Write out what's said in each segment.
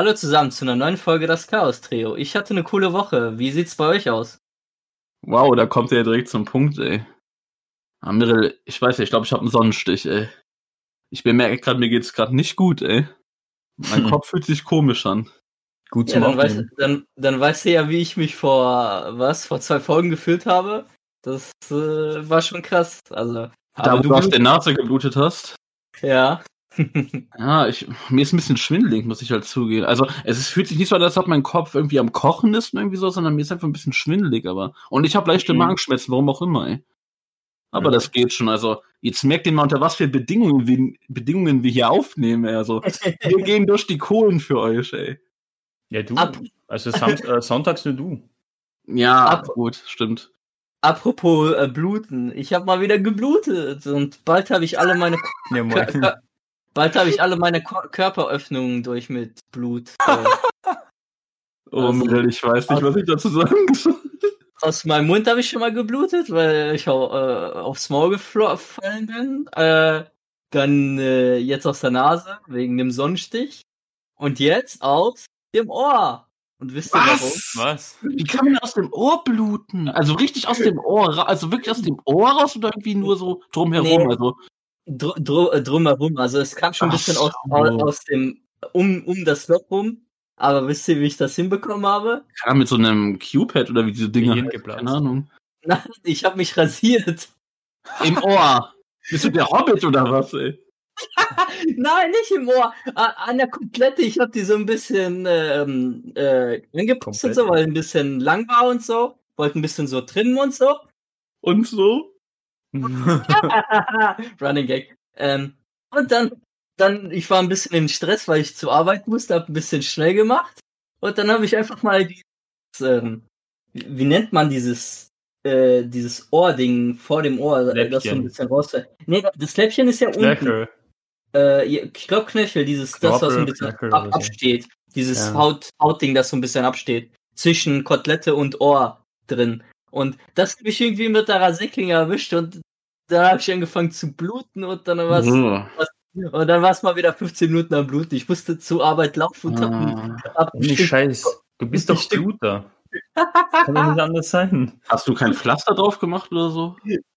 Hallo zusammen zu einer neuen Folge Das Chaos Trio. Ich hatte eine coole Woche. Wie sieht's bei euch aus? Wow, da kommt er ja direkt zum Punkt, ey. Mirel, ich weiß nicht, ich glaube, ich habe einen Sonnenstich, ey. Ich bemerke gerade, mir geht's gerade nicht gut, ey. Mein Hm. Kopf fühlt sich komisch an. Gut Ja, zum dann, weißt, dann, dann weißt du ja, wie ich mich vor, was, vor zwei Folgen gefühlt habe. Das äh, war schon krass. Also, Da, wo du, aus der Nase geblutet hast. ja. Ja, ich, mir ist ein bisschen schwindelig, muss ich halt zugeben. Also, es ist, fühlt sich nicht so an, als ob mein Kopf irgendwie am Kochen ist und irgendwie so, sondern mir ist einfach ein bisschen schwindelig, aber. Und ich habe leichte Mhm. Magenschmerzen, warum auch immer, ey. Aber Mhm. das geht schon. Also, jetzt merkt ihr mal, unter was für Bedingungen wir, Bedingungen wir hier aufnehmen, ey. Also, wir gehen durch die Kohlen für euch, ey. Ja, du. Ab- Also Sam äh, sonntags nur du. Ja, Ab- gut, stimmt. Apropos äh, Bluten. Ich habe mal wieder geblutet und bald habe ich alle meine Ja, bald habe ich alle meine Ko Körperöffnungen durch mit Blut. Äh, Oh, Also- Mirel, ich weiß nicht, was ich dazu sagen soll. aus meinem Mund habe ich schon mal geblutet, weil ich äh, aufs Maul gefallen bin. Äh, dann äh, jetzt aus der Nase wegen dem Sonnenstich. Und jetzt aus dem Ohr. Und wisst ihr warum? Was? Wie kann man aus dem Ohr bluten? Also richtig aus dem Ohr, also wirklich aus dem Ohr raus oder irgendwie nur so drumherum? Nee. Also, Dr dr äh, drumherum. Also es kam schon ein bisschen so. aus, aus, aus dem, um, um das Loch rum. Aber wisst ihr, wie ich das hinbekommen habe? ja, mit so einem Q-Pad oder wie diese Dinger. Keine Ahnung. Nein, ich habe mich rasiert. Im Ohr. Bist du der Hobbit oder was, ey? Nein, nicht im Ohr. A- An der Komplette. Ich habe die so ein bisschen ähm, äh, angepasst und so, weil ein bisschen lang war und so. Wollte ein bisschen so trimmen und so. Und so? Running Gag. Ähm, und dann, dann, ich war ein bisschen in Stress, weil ich zur Arbeit musste, hab ein bisschen schnell gemacht. Und dann habe ich einfach mal dieses, ähm, wie, nennt man dieses, äh, dieses Ohrding vor dem Ohr, äh, das so ein Läppchen. bisschen raus. Nee, das Läppchen ist ja unten. Knöchel. Äh, ja, ich glaube Knöchel, dieses, das, was so ein Knorpel, bisschen Knöchel ab, absteht. Dieses Ja. Haut, Hautding, das so ein bisschen absteht. Zwischen Kotelette und Ohr drin. Und das habe ich irgendwie mit der Rasierklinge erwischt und da habe ich angefangen zu bluten und dann war es und dann war es mal wieder 15 Minuten am Bluten. Ich musste zur Arbeit laufen und hab, Ah. hab Stück- Scheiß. Du bist doch Bluter. Kann doch nicht anders sein. Hast du kein Pflaster drauf gemacht oder so?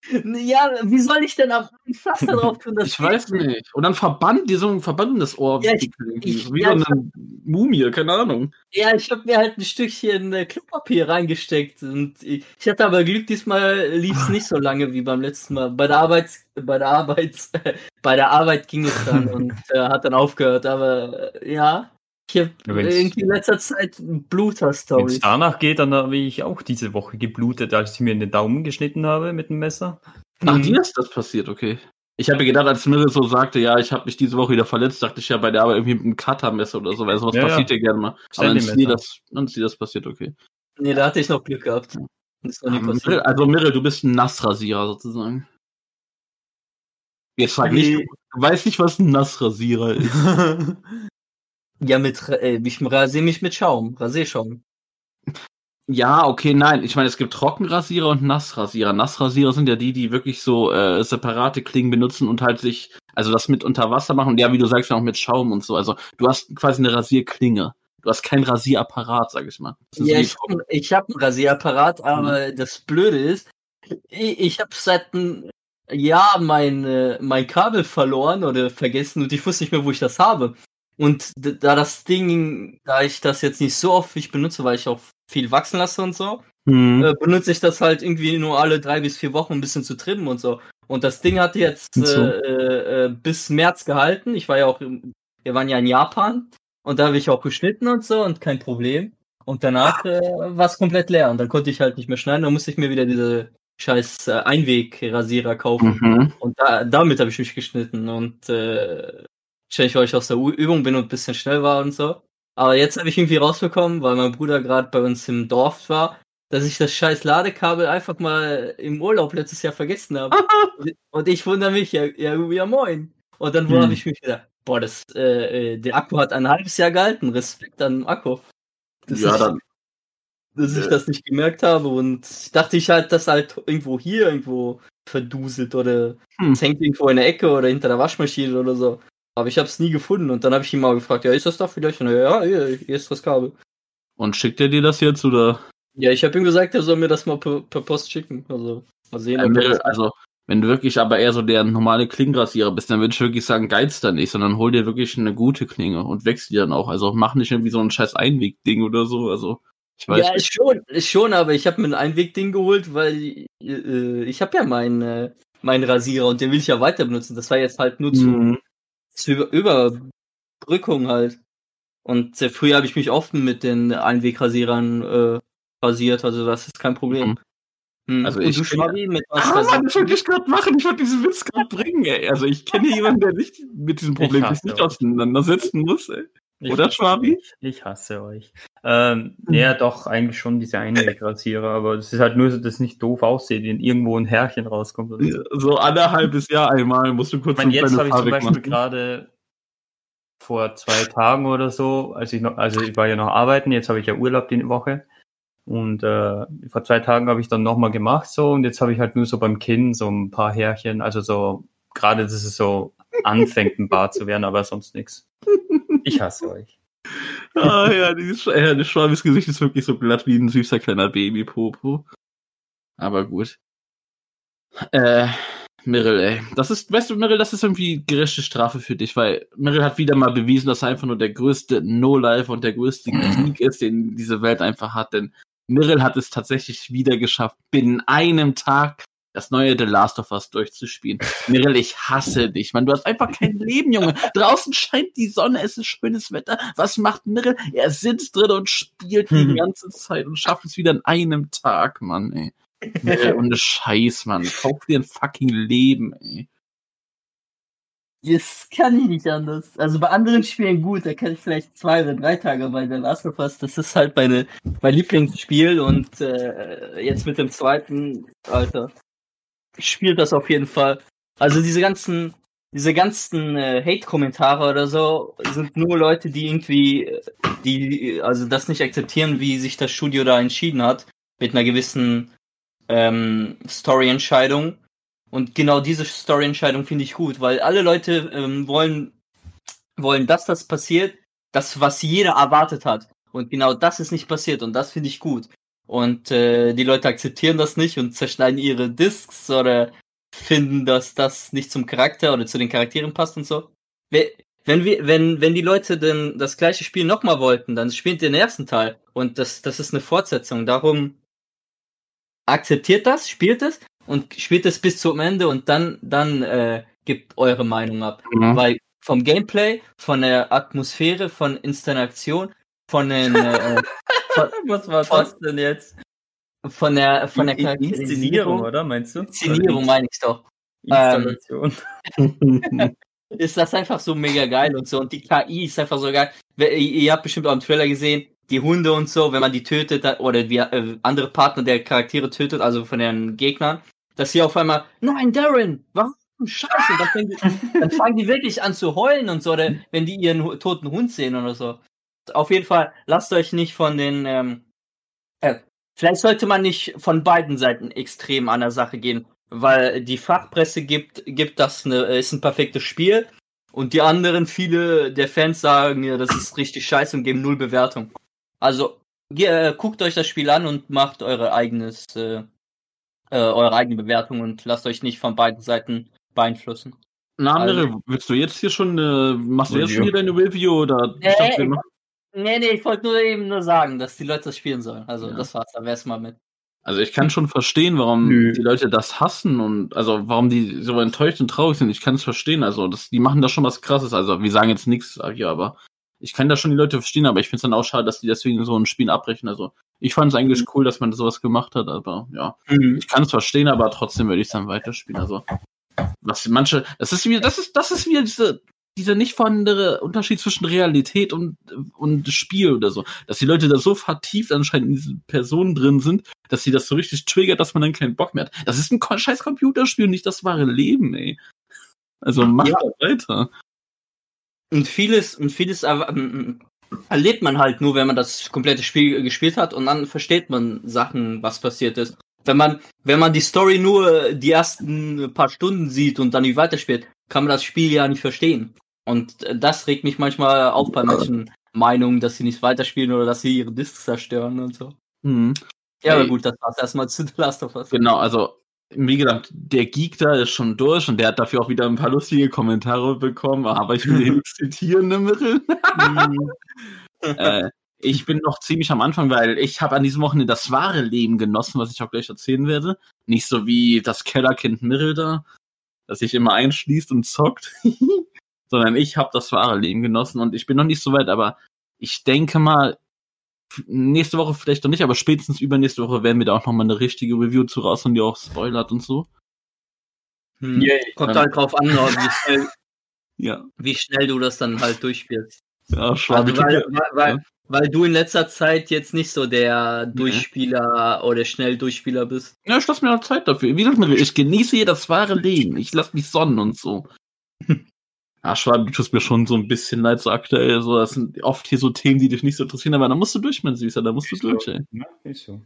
Ja, wie soll ich denn am ein Pflaster drauf tun? Das Ich weiß nicht. Und dann Verband, dir so ein Verband in das Ohr. Ja, ich- ich- wie ja, so ich eine Mumie, keine Ahnung. Ja, ich habe mir halt ein Stückchen äh, Klopapier reingesteckt und ich, ich hatte aber Glück, diesmal lief's nicht so lange wie beim letzten Mal. Bei der Arbeit, bei der Arbeit, bei der Arbeit ging es dann und äh, hat dann aufgehört. Aber äh, ja, ich habe irgendwie in letzter Zeit Wenn es Bluter-Stories. danach geht, dann habe ich auch diese Woche geblutet, als ich mir in den Daumen geschnitten habe mit dem Messer. Ach, Mhm. dir ist das passiert, okay. Ich habe mir gedacht, als Mirre so sagte, ja, ich habe mich diese Woche wieder verletzt, dachte ich ja bei der Arbeit irgendwie mit einem Cuttermesser oder so, weil sowas Ja, passiert ja gerne mal. Aber dann ist, dir Stanley-Messer. das, dann ist dir das passiert, okay. Nee, da hatte ich noch Glück gehabt. Nie Mirre, also Mirre, du bist ein Nassrasierer sozusagen. Jetzt frag nicht, Nee. du weißt nicht, was ein Nassrasierer ist. Ja, mit, äh, ich rasiere mich mit Schaum, Rasierschaum. Ja, okay, nein. Ich meine, es gibt Trockenrasierer und Nassrasierer. Nassrasierer sind ja die, die wirklich so äh, separate Klingen benutzen und halt sich, also das mit unter Wasser machen. Und ja, wie du sagst, auch mit Schaum und so. Also du hast quasi eine Rasierklinge. Du hast keinen Rasierapparat, sag ich mal. Ja, ich, hab- ich habe einen Rasierapparat, aber das Blöde ist, ich, ich habe seit einem Jahr mein, äh, mein Kabel verloren oder vergessen und ich wusste nicht mehr, wo ich das habe. Und da das Ding, da ich das jetzt nicht so oft ich benutze, weil ich auch viel wachsen lasse und so, Hm. äh, benutze ich das halt irgendwie nur alle drei bis vier Wochen ein bisschen zu trimmen und so. Und das Ding hatte jetzt so. äh, äh, bis März gehalten. Ich war ja auch, im, wir waren ja in Japan und da habe ich auch geschnitten und so und kein Problem. Und danach äh, war es komplett leer und dann konnte ich halt nicht mehr schneiden. Dann musste ich mir wieder diese scheiß äh, Einwegrasierer kaufen. Mhm. Und da, damit habe ich mich geschnitten und äh, wahrscheinlich, weil ich aus der U Übung bin und ein bisschen schnell war und so. Aber jetzt habe ich irgendwie rausbekommen, weil mein Bruder gerade bei uns im Dorf war, dass ich das scheiß Ladekabel einfach mal im Urlaub letztes Jahr vergessen habe. und ich wundere mich, ja, ja, ja moin. Und dann Hm. habe ich mich gedacht, boah, das, äh, äh, der Akku hat ein halbes Jahr gehalten. Respekt an den Akku. Das Ja, ist- dann, dass ich Äh. das nicht gemerkt habe und ich dachte ich halt, das halt irgendwo hier, irgendwo verduselt oder Hm. es hängt irgendwo in der Ecke oder hinter der Waschmaschine oder so. Aber ich habe es nie gefunden und dann habe ich ihn mal gefragt, ja, ist das da vielleicht? Und er, ja, hier, hier ist das Kabel. Und schickt er dir das jetzt oder? Ja, ich habe ihm gesagt, er soll mir das mal per, per Post schicken. Also mal sehen, Ja, das also, wenn du wirklich aber eher so der normale Klingenrasierer bist, dann würde ich wirklich sagen, geiz da nicht, sondern hol dir wirklich eine gute Klinge und wechsel die dann auch. Also mach nicht irgendwie so ein scheiß Einwegding oder so. Also, ich weiß ja, nicht. ist schon, ist schon, aber ich habe mir ein Einwegding geholt, weil äh, ich habe ja meinen äh, meinen Rasierer und den will ich ja weiter benutzen. Das war jetzt halt nur zu, Mhm. Zur Über Überbrückung halt. Und äh, früher habe ich mich oft mit den Einwegrasierern äh, rasiert, also das ist kein Problem. Mhm. Hm. Also und ich du, bin- Schwabi, mit was Ah, Mann, wollte ich gerade machen. Ich wollte diesen Witz gerade bringen, ey. Also ich kenne jemanden, der nicht mit diesem Problem sich nicht euch. auseinandersetzen muss, ey. Ich Oder, hasse Schwabi? Ich hasse euch. Ähm, ja, doch, eigentlich schon diese Einwegrasierer, aber es ist halt nur so, dass es nicht doof aussieht, wenn irgendwo ein Härchen rauskommt. Oder so. So anderthalbes Jahr einmal musst du kurz Ich meine, jetzt habe ich zum Beispiel machen. gerade vor zwei Tagen oder so, als ich noch, also ich war ja noch arbeiten, jetzt habe ich ja Urlaub die Woche. Und äh, vor zwei Tagen habe ich dann nochmal gemacht so und jetzt habe ich halt nur so beim Kinn so ein paar Härchen, also so gerade, dass es so anfängt, ein Bart zu werden, aber sonst nichts. Ich hasse euch. Ah ja, dieses ja, das Schwabis Gesicht ist wirklich so glatt wie ein süßer kleiner Babypopo. Aber gut. Äh, Mirrell, ey. Das ist, weißt du, Mirrell, das ist irgendwie gerechte Strafe für dich, weil Mirrell hat wieder mal bewiesen, dass er einfach nur der größte No-Life und der größte Geek ist, den diese Welt einfach hat, denn Mirrell hat es tatsächlich wieder geschafft, binnen einem Tag das neue The Last of Us durchzuspielen. Mirrell, ich hasse dich, Mann. Du hast einfach kein Leben, Junge. Draußen scheint die Sonne, es ist schönes Wetter. Was macht Mirrell? Er sitzt drin und spielt die ganze Zeit und schafft es wieder in einem Tag, Mann, ey. Mirrell, ohne Scheiß, Mann. Kauf dir ein fucking Leben, ey. Das kann ich nicht anders. Also bei anderen Spielen gut, da kann ich vielleicht zwei oder drei Tage bei der Last of Us. Das ist halt meine, mein Lieblingsspiel und äh, jetzt mit dem zweiten, Alter, ich spiele das auf jeden Fall. Also diese ganzen, diese ganzen äh, Hate-Kommentare oder so sind nur Leute, die irgendwie, äh, die also das nicht akzeptieren, wie sich das Studio da entschieden hat mit einer gewissen ähm, Story-Entscheidung. Und genau diese Story-Entscheidung finde ich gut, weil alle Leute ähm, wollen, wollen, dass das passiert, das, was jeder erwartet hat. Und genau das ist nicht passiert und das finde ich gut. Und äh, die Leute akzeptieren das nicht und zerschneiden ihre Discs oder finden, dass das nicht zum Charakter oder zu den Charakteren passt und so. We- Wenn wir, wenn, wenn die Leute denn das gleiche Spiel nochmal wollten, dann spielt den ersten Teil. Und das, das ist eine Fortsetzung. Darum akzeptiert das, spielt es und spielt es bis zum Ende und dann, dann äh, gibt eure Meinung ab. Mhm. Weil vom Gameplay, von der Atmosphäre, von Installation, von den äh, von, Was war Von- das denn jetzt? von der von der In- Charakterisierung, oder meinst du? Inszenierung meine ich doch. Installation. Ist das einfach so mega geil und so und die KI ist einfach so geil. Ihr habt bestimmt auch im Trailer gesehen, die Hunde und so, wenn man die tötet oder wie äh, andere Partner der Charaktere tötet, also von den Gegnern, dass sie auf einmal, nein, Darren, warum? Scheiße, dann fangen, die, dann fangen die wirklich an zu heulen und so, oder wenn die ihren toten Hund sehen oder so. Auf jeden Fall, lasst euch nicht von den, ähm, äh, vielleicht sollte man nicht von beiden Seiten extrem an der Sache gehen, weil die Fachpresse gibt, gibt das eine, ist ein perfektes Spiel und die anderen, viele der Fans sagen, ja, das ist richtig scheiße und geben null Bewertung. Also, ge- äh, guckt euch das Spiel an und macht eure eigenes, äh, äh, eure eigene Bewertung und lasst euch nicht von beiden Seiten beeinflussen. Na, Also- willst du jetzt hier schon, äh, machst du jetzt Review. schon hier deine Review oder? Nee, Ich machen- Nee, nee, ich wollte nur eben nur sagen, dass die Leute das spielen sollen. Also, Ja. das war's, da wär's mal mit. Also ich kann schon verstehen, warum Nö. die Leute das hassen und also warum die so enttäuscht und traurig sind. Ich kann es verstehen. Also das, die machen da schon was Krasses. Also wir sagen jetzt nichts hier, aber ich kann da schon die Leute verstehen. Aber ich finde es dann auch schade, dass die deswegen so ein Spiel abbrechen. Also ich fand es eigentlich cool, dass man sowas gemacht hat. Aber ja, ich kann es verstehen, aber trotzdem würde ich es dann weiterspielen. Also was manche, das ist wieder, das ist, das ist wieder diese dieser nicht vorhandene Unterschied zwischen Realität und, und Spiel oder so. Dass die Leute da so vertieft anscheinend in diese Personen drin sind, dass sie das so richtig triggert, dass man dann keinen Bock mehr hat. Das ist ein scheiß Computerspiel nicht das wahre Leben, ey. Also mach Ja. weiter. Und vieles, und vieles erwa- ähm, erlebt man halt nur, wenn man das komplette Spiel gespielt hat und dann versteht man Sachen, was passiert ist. wenn man, wenn man die Story nur die ersten paar Stunden sieht und dann nicht weiterspielt, kann man das Spiel ja nicht verstehen. Und das regt mich manchmal auf bei manchen Meinungen, dass sie nicht weiterspielen oder dass sie ihre Discs zerstören und so. Mhm. Ja, aber gut, das war's erstmal zu The Last of Us. Genau, also wie gesagt, der Geek da ist schon durch und der hat dafür auch wieder ein paar lustige Kommentare bekommen, aber ich will ihn nicht zitieren, ne, Mittel. äh, ich bin noch ziemlich am Anfang, weil ich habe an diesem Wochenende das wahre Leben genossen, was ich auch gleich erzählen werde. Nicht so wie das Kellerkind Mirrell da, das sich immer einschließt und zockt, sondern ich habe das wahre Leben genossen und ich bin noch nicht so weit, aber ich denke mal, nächste Woche vielleicht noch nicht, aber spätestens übernächste Woche werden wir da auch noch mal eine richtige Review zu raus und die auch spoilert und so. Hm. Yay. Kommt halt drauf an, wie schnell, Ja, wie schnell du das dann halt durchspielst. ja Schwabi. Also, weil, weil, weil, Ja. weil du in letzter Zeit jetzt nicht so der Durchspieler oder Schnelldurchspieler bist. Ja, ich lasse mir auch Zeit dafür. Wie gesagt, ich genieße hier das wahre Leben. Ich lasse mich sonnen und so. Ja, Schwabi, du tust mir schon so ein bisschen leid, so aktuell. So, das sind oft hier so Themen, die dich nicht so interessieren, aber da musst du durch, mein Süßer, da musst du Ist so. durch, ey. Ja, ist so.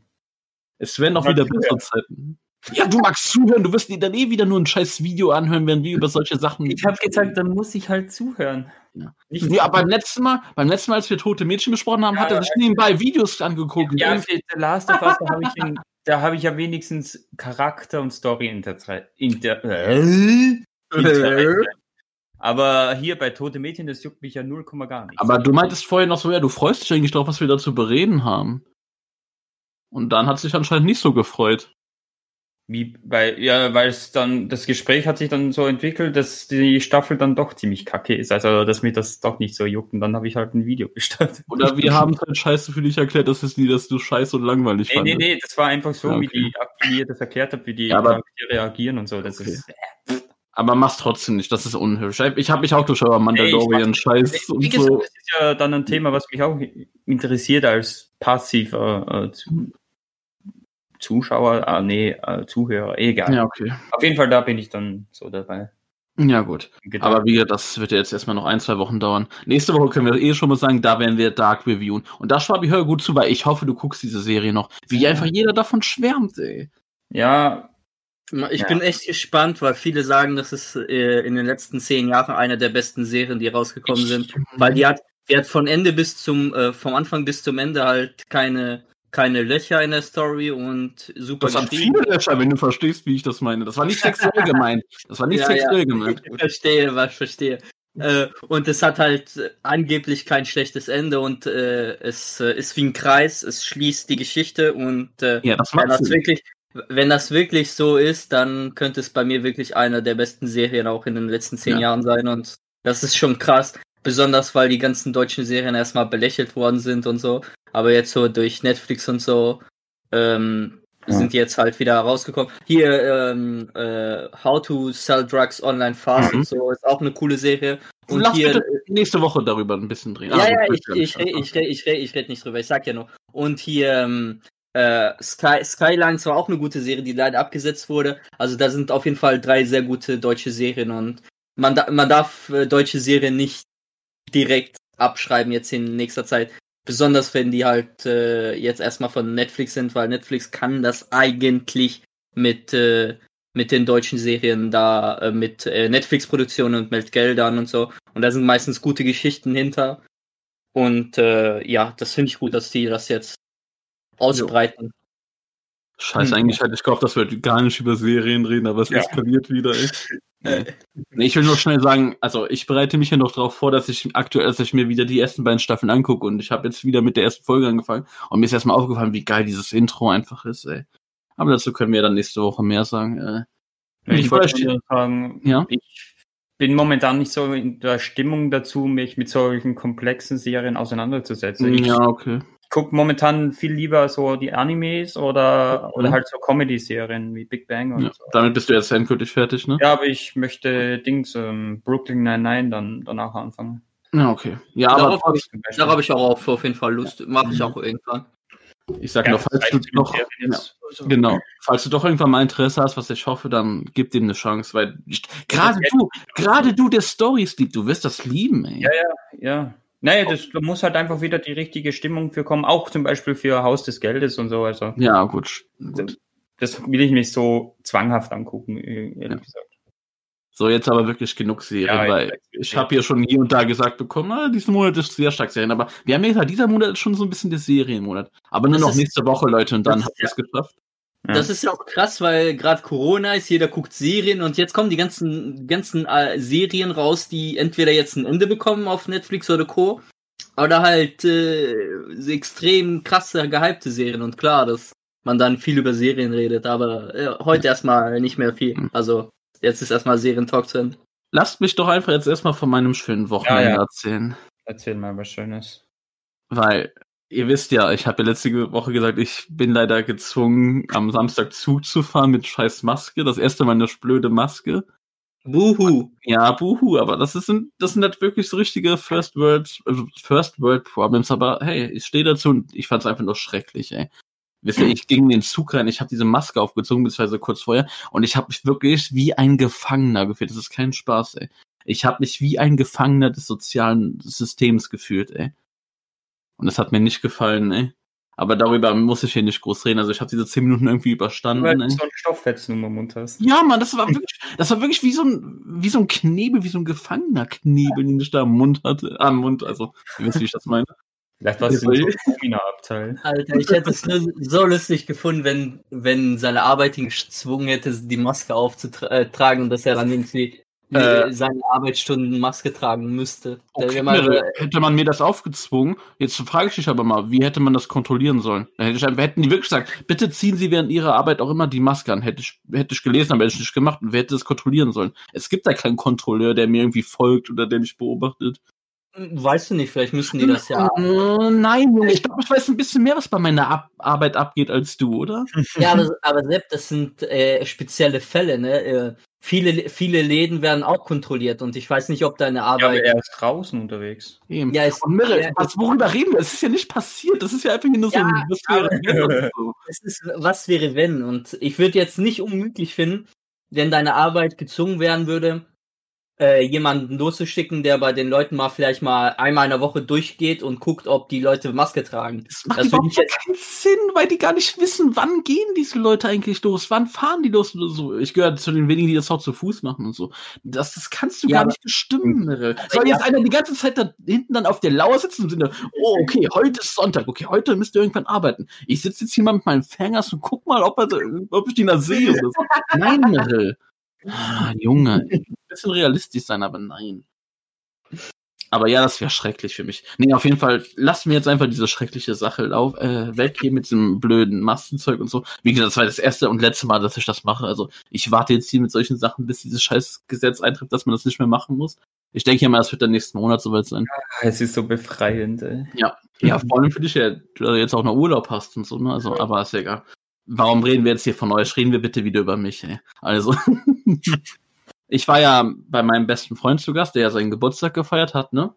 Es werden auch wieder bessere Zeiten. Ja, du magst zuhören, du wirst dir dann eh wieder nur ein scheiß Video anhören, wenn wir über solche Sachen. Ich habe gesagt, dann muss ich halt zuhören. Ja. Nicht Ja, beim letzten Mal, beim letzten Mal, als wir tote Mädchen besprochen haben, Ja, hat er sich nebenbei Videos angeguckt. Ja, für The Last of Us, da habe ich, in- da hab ich ja wenigstens Charakter und Story inter, inter, äh, inter Aber hier bei Tote Mädchen, das juckt mich ja 0, gar nicht. Aber du meintest vorher noch so, ja, du freust dich eigentlich drauf, was wir dazu bereden haben. Und dann hat sich anscheinend nicht so gefreut. Wie, weil, ja, weil es dann, das Gespräch hat sich dann so entwickelt, dass die Staffel dann doch ziemlich kacke ist. Also, dass mich das doch nicht so juckt. Und dann habe ich halt ein Video gestartet. Oder wir haben halt scheiße für dich erklärt, dass es nie, dass du scheiße und langweilig Nee, nee, fandest. nee, das war einfach so, Ja, wie okay. die, wie ihr das erklärt habt, wie die Ja, aber- reagieren und so. Das Okay. ist, Aber mach's trotzdem nicht, das ist unhöflich. Ich habe mich auch durch euer Mandalorian Scheiß Wie und gesagt, so. das ist ja dann ein Thema, was mich auch interessiert als passiver äh, Zu- Zuschauer, ah, nee, äh, Zuhörer, egal. Ja, okay. Auf jeden Fall, da bin ich dann so dabei. Ja, gut. Gedacht. Aber wie gesagt, das wird ja jetzt erstmal noch ein, zwei Wochen dauern. Nächste Woche können wir eh schon mal sagen, da werden wir Dark reviewen. Und da Schwabi, hör gut zu, weil ich hoffe, du guckst diese Serie noch. Wie Ja. einfach jeder davon schwärmt, ey. ja, Ich Ja. bin echt gespannt, weil viele sagen, das ist äh, in den letzten zehn Jahren eine der besten Serien, die rausgekommen sind. Weil die hat, die hat von Ende bis zum, äh, vom Anfang bis zum Ende halt keine, keine Löcher in der Story und super Das hat viele Löcher, wenn du verstehst, wie ich das meine. Das war nicht sexuell gemeint. Das war nicht Ja, sexuell ja. gemeint. Ich verstehe, was ich verstehe. Äh, und es hat halt angeblich kein schlechtes Ende und äh, es äh, ist wie ein Kreis, es schließt die Geschichte und äh, Ja, das macht das wirklich, wenn das wirklich so ist, dann könnte es bei mir wirklich eine der besten Serien auch in den letzten zehn Ja. Jahren sein und das ist schon krass. Besonders weil die ganzen deutschen Serien erstmal belächelt worden sind und so. Aber jetzt so durch Netflix und so ähm, Ja. sind die jetzt halt wieder rausgekommen. Hier, ähm, äh, How to Sell Drugs Online Fast Mhm. und so ist auch eine coole Serie. Und Lass hier, nächste Woche darüber ein bisschen drehen. ja, Ah, ja, ich, ich, red- ich, red- ich, red- ich red nicht drüber, ich sag ja nur. Und hier, ähm, äh, Sky, Skyline war auch eine gute Serie, die leider abgesetzt wurde. Also da sind auf jeden Fall drei sehr gute deutsche Serien und man, man darf äh, deutsche Serien nicht direkt abschreiben jetzt in nächster Zeit. Besonders wenn die halt äh, jetzt erstmal von Netflix sind, weil Netflix kann das eigentlich mit, äh, mit den deutschen Serien da, äh, mit äh, Netflix-Produktionen und mit Geldern und so. Und da sind meistens gute Geschichten hinter. Und äh, ja, das finde ich gut, dass die das jetzt ausbreiten. Scheiße, Hm. eigentlich hätte ich gehofft, dass wir gar nicht über Serien reden, aber es Ja. eskaliert wieder, ey. Nee. Ich will nur schnell sagen, also ich bereite mich ja noch darauf vor, dass ich aktuell, dass ich mir wieder die ersten beiden Staffeln angucke und ich habe jetzt wieder mit der ersten Folge angefangen und mir ist erstmal aufgefallen, wie geil dieses Intro einfach ist, ey. Aber dazu können wir dann nächste Woche mehr sagen. Äh, ich, Ich wollte nur sagen, Ja? ich bin momentan nicht so in der Stimmung dazu, mich mit solchen komplexen Serien auseinanderzusetzen. Ich ja, okay. Gucke momentan viel lieber so die Animes oder, oder Mhm. halt so Comedy-Serien wie Big Bang und Ja. so. Damit bist du jetzt endgültig fertig, ne? Ja, aber ich möchte Dings, ähm, Brooklyn Nine-Nine dann danach anfangen. Ja, okay. Ja, aber Darauf habe ich, darauf hab ich auch auf, auf jeden Fall Lust. Mache ich auch irgendwann. ich sag Ja, nur, falls du noch, ja. Also, genau, falls du doch irgendwann mal Interesse hast, was ich hoffe, dann gib dem eine Chance, weil gerade du, gerade du, der Stories liebt, du wirst das lieben, ey. Ja, Ja. Naja, das, da muss halt einfach wieder die richtige Stimmung für kommen, auch zum Beispiel für Haus des Geldes und so. Also Ja, gut. gut. das will ich nicht so zwanghaft angucken, ehrlich Ja. gesagt. So, jetzt aber wirklich genug Serien, Ja, weil ich habe hier schon hier und da gesagt bekommen, ah, diesen Monat ist sehr stark Serien, aber wir haben ja gesagt, dieser Monat ist schon so ein bisschen der Serienmonat. Aber nur Das noch ist- nächste Woche, Leute, und dann habt ihr es geschafft. Ja. Das ist ja auch krass, weil gerade Corona ist, jeder guckt Serien und jetzt kommen die ganzen, ganzen äh, Serien raus, die entweder jetzt ein Ende bekommen auf Netflix oder Co. Oder halt äh, extrem krasse, gehypte Serien und klar, dass man dann viel über Serien redet, aber äh, heute erstmal nicht mehr viel. Mhm. Also jetzt ist erstmal Serientalk zu Ende. Lasst mich doch einfach jetzt erstmal von meinem schönen Wochenende Ja, ja. erzählen. Erzähl mal was Schönes. Weil, ihr wisst ja, ich habe ja letzte Woche gesagt, ich bin leider gezwungen, am Samstag Zug zu fahren mit scheiß Maske. Das erste Mal eine blöde Maske. Buhu. Ja, buhu, aber das sind, das sind halt wirklich so richtige First World, also First World Problems, aber hey, ich stehe dazu und ich fand's einfach nur schrecklich, ey. Wisst ihr, ich ging in den Zug rein, ich habe diese Maske aufgezogen, beziehungsweise kurz vorher, und ich habe mich wirklich wie ein Gefangener gefühlt. Das ist kein Spaß, ey. Ich habe mich wie ein Gefangener des sozialen Systems gefühlt, ey. Und das hat mir nicht gefallen, ey. Aber darüber muss ich hier nicht groß reden. Also ich habe diese zehn Minuten irgendwie überstanden. Weil ey. du so ein Stofffetzen im Mund hast. Ja, Mann, das war wirklich, das war wirklich wie so ein, wie so ein Knebel, wie so ein gefangener Knebel, den ich da am Mund hatte, am Mund, also, ihr wisst, wie ich das meine. Vielleicht war es Soll im ich? Alter, ich hätte es nur so lustig gefunden, wenn, wenn seine Arbeit ihn gezwungen hätte, die Maske aufzutragen und dass er dann irgendwie Äh. seine Arbeitsstunden Maske tragen müsste. Okay, wär mal- hätte man mir das aufgezwungen, jetzt frage ich dich aber mal, wie hätte man das kontrollieren sollen? Dann hätte ich, hätten die wirklich gesagt, bitte ziehen Sie während Ihrer Arbeit auch immer die Maske an. Hätte ich, hätte ich gelesen, aber hätte ich nicht gemacht. Und wer hätte das kontrollieren sollen? Es gibt da keinen Kontrolleur, der mir irgendwie folgt oder der mich beobachtet. Weißt du nicht, vielleicht müssen die das ja. Äh, nein, Junge, ich glaube, ich weiß ein bisschen mehr, was bei meiner Ab Arbeit abgeht als du, oder? Ja, aber, aber Sepp, das sind äh, spezielle Fälle, ne? Viele, viele Läden werden auch kontrolliert und ich weiß nicht, ob deine Ja, aber Arbeit. er ist draußen unterwegs. Eben. Ja, Und Mirre, ja, was, worüber reden wir? Es ist ja nicht passiert. Das ist ja einfach nur so Ja, ein was wäre wenn so. es ist, was wäre wenn? Und ich würde jetzt nicht unmöglich finden, wenn deine Arbeit gezwungen werden würde, äh, jemanden loszuschicken, der bei den Leuten mal vielleicht mal einmal in der Woche durchgeht und guckt, ob die Leute Maske tragen. Das macht Das überhaupt keinen Sinn, weil die gar nicht wissen, wann gehen diese Leute eigentlich los, wann fahren die los oder so. Ich gehöre zu den wenigen, die das auch zu Fuß machen und so. Das, das kannst du Ja, gar nicht bestimmen, Mirre. Soll ja. jetzt einer die ganze Zeit da hinten dann auf der Lauer sitzen im Sinne, oh, okay, heute ist Sonntag, okay, heute müsst ihr irgendwann arbeiten. Ich sitze jetzt hier mal mit meinem Fängers und guck mal, ob, er, ob ich den da sehe. Nein, Mirre. Ah, Junge, bisschen realistisch sein, aber nein. Aber ja, das wäre schrecklich für mich. Nee, auf jeden Fall, lasst mir jetzt einfach diese schreckliche Sache äh, weg hier mit diesem blöden Mastenzeug und so. Wie gesagt, das war das erste und letzte Mal, dass ich das mache. Also ich warte jetzt hier mit solchen Sachen, bis dieses scheiß Gesetz eintritt, dass man das nicht mehr machen muss. Ich denke ja mal, das wird der nächsten Monat soweit sein. Es ist so befreiend, ey. Ja, vor allem für dich, ja, du jetzt auch noch Urlaub hast und so, ne? Also, aber ist ja egal. Warum reden wir jetzt hier von euch? Reden wir bitte wieder über mich, ey. Also, ich war ja bei meinem besten Freund zu Gast, der ja seinen Geburtstag gefeiert hat, ne?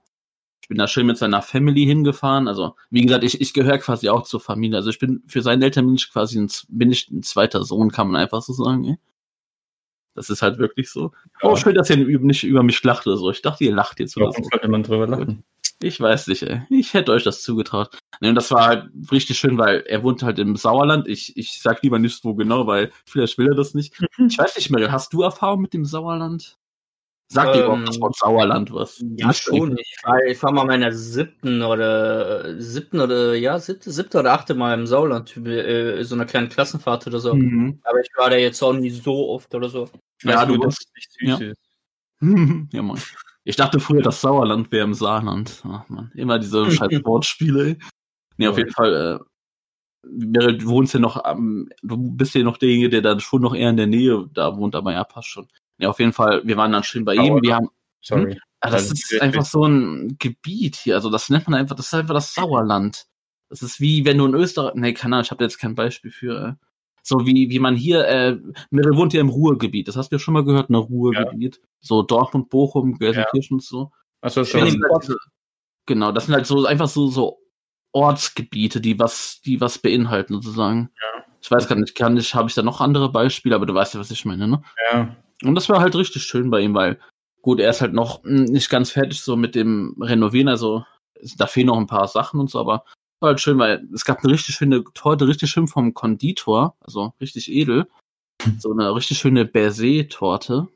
Ich bin da schön mit seiner Family hingefahren. Also, wie gesagt, ich, ich gehöre quasi auch zur Familie. Also, ich bin für seine Eltern bin ich quasi ein, bin ich ein zweiter Sohn, kann man einfach so sagen, ey. Das ist halt wirklich so. Oh, schön, dass ihr nicht über mich lacht oder so. Ich dachte, ihr lacht jetzt oder Warum so. sollte man drüber lachen? Ich weiß nicht, ey. Ich hätte euch das zugetraut. Nee, und das war halt richtig schön, weil er wohnt halt im Sauerland. Ich, ich sag lieber nicht wo genau, weil vielleicht will er das nicht. Ich weiß nicht, Meryl, hast du Erfahrung mit dem Sauerland? Sag dir Ähm, überhaupt das Wort Sauerland was? Ja, schon. Ich war, ich war mal meiner siebten oder siebten oder ja, siebte, siebte oder achte Mal im Sauerland, äh, so einer kleinen Klassenfahrt oder so. Mhm. Aber ich war da jetzt auch nie so oft oder so. Ja, du das bist. ja. ja, Mann. Ich dachte früher, das Sauerland wäre im Saarland. Ach, Mann. Immer diese scheiß Wortspiele, ey. Nee, auf jeden Fall, äh, Meryl, du wohnst ja noch am, du bist ja noch derjenige, der dann schon noch eher in der Nähe da wohnt, aber ja, passt schon. Ja, auf jeden Fall, wir waren dann schön bei ihm, wir haben, Sorry. Ah, das ist einfach so ein Gebiet hier. Also das nennt man einfach, das ist einfach das Sauerland. Das ist wie wenn du in Österreich, nee, keine Ahnung, ich habe jetzt kein Beispiel für. Äh, so wie wie man hier, äh, Mirre wohnt ja im Ruhrgebiet. Das hast du ja schon mal gehört, ne Ruhrgebiet. So Dortmund, Bochum, Gelsenkirchen und so. Achso, Das schon. halt genau, das sind halt so einfach so so Ortsgebiete, die was die was beinhalten sozusagen. Ja. Ich weiß gar nicht, kann ich, habe ich da noch andere Beispiele, aber du weißt ja, was ich meine, ne? Ja. Und das war halt richtig schön bei ihm, weil, gut, er ist halt noch mh, nicht ganz fertig so mit dem Renovieren, also da fehlen noch ein paar Sachen und so, aber War halt schön, weil es gab eine richtig schöne Torte, richtig schön vom Konditor, also richtig edel. So eine richtig schöne Baiser-Torte.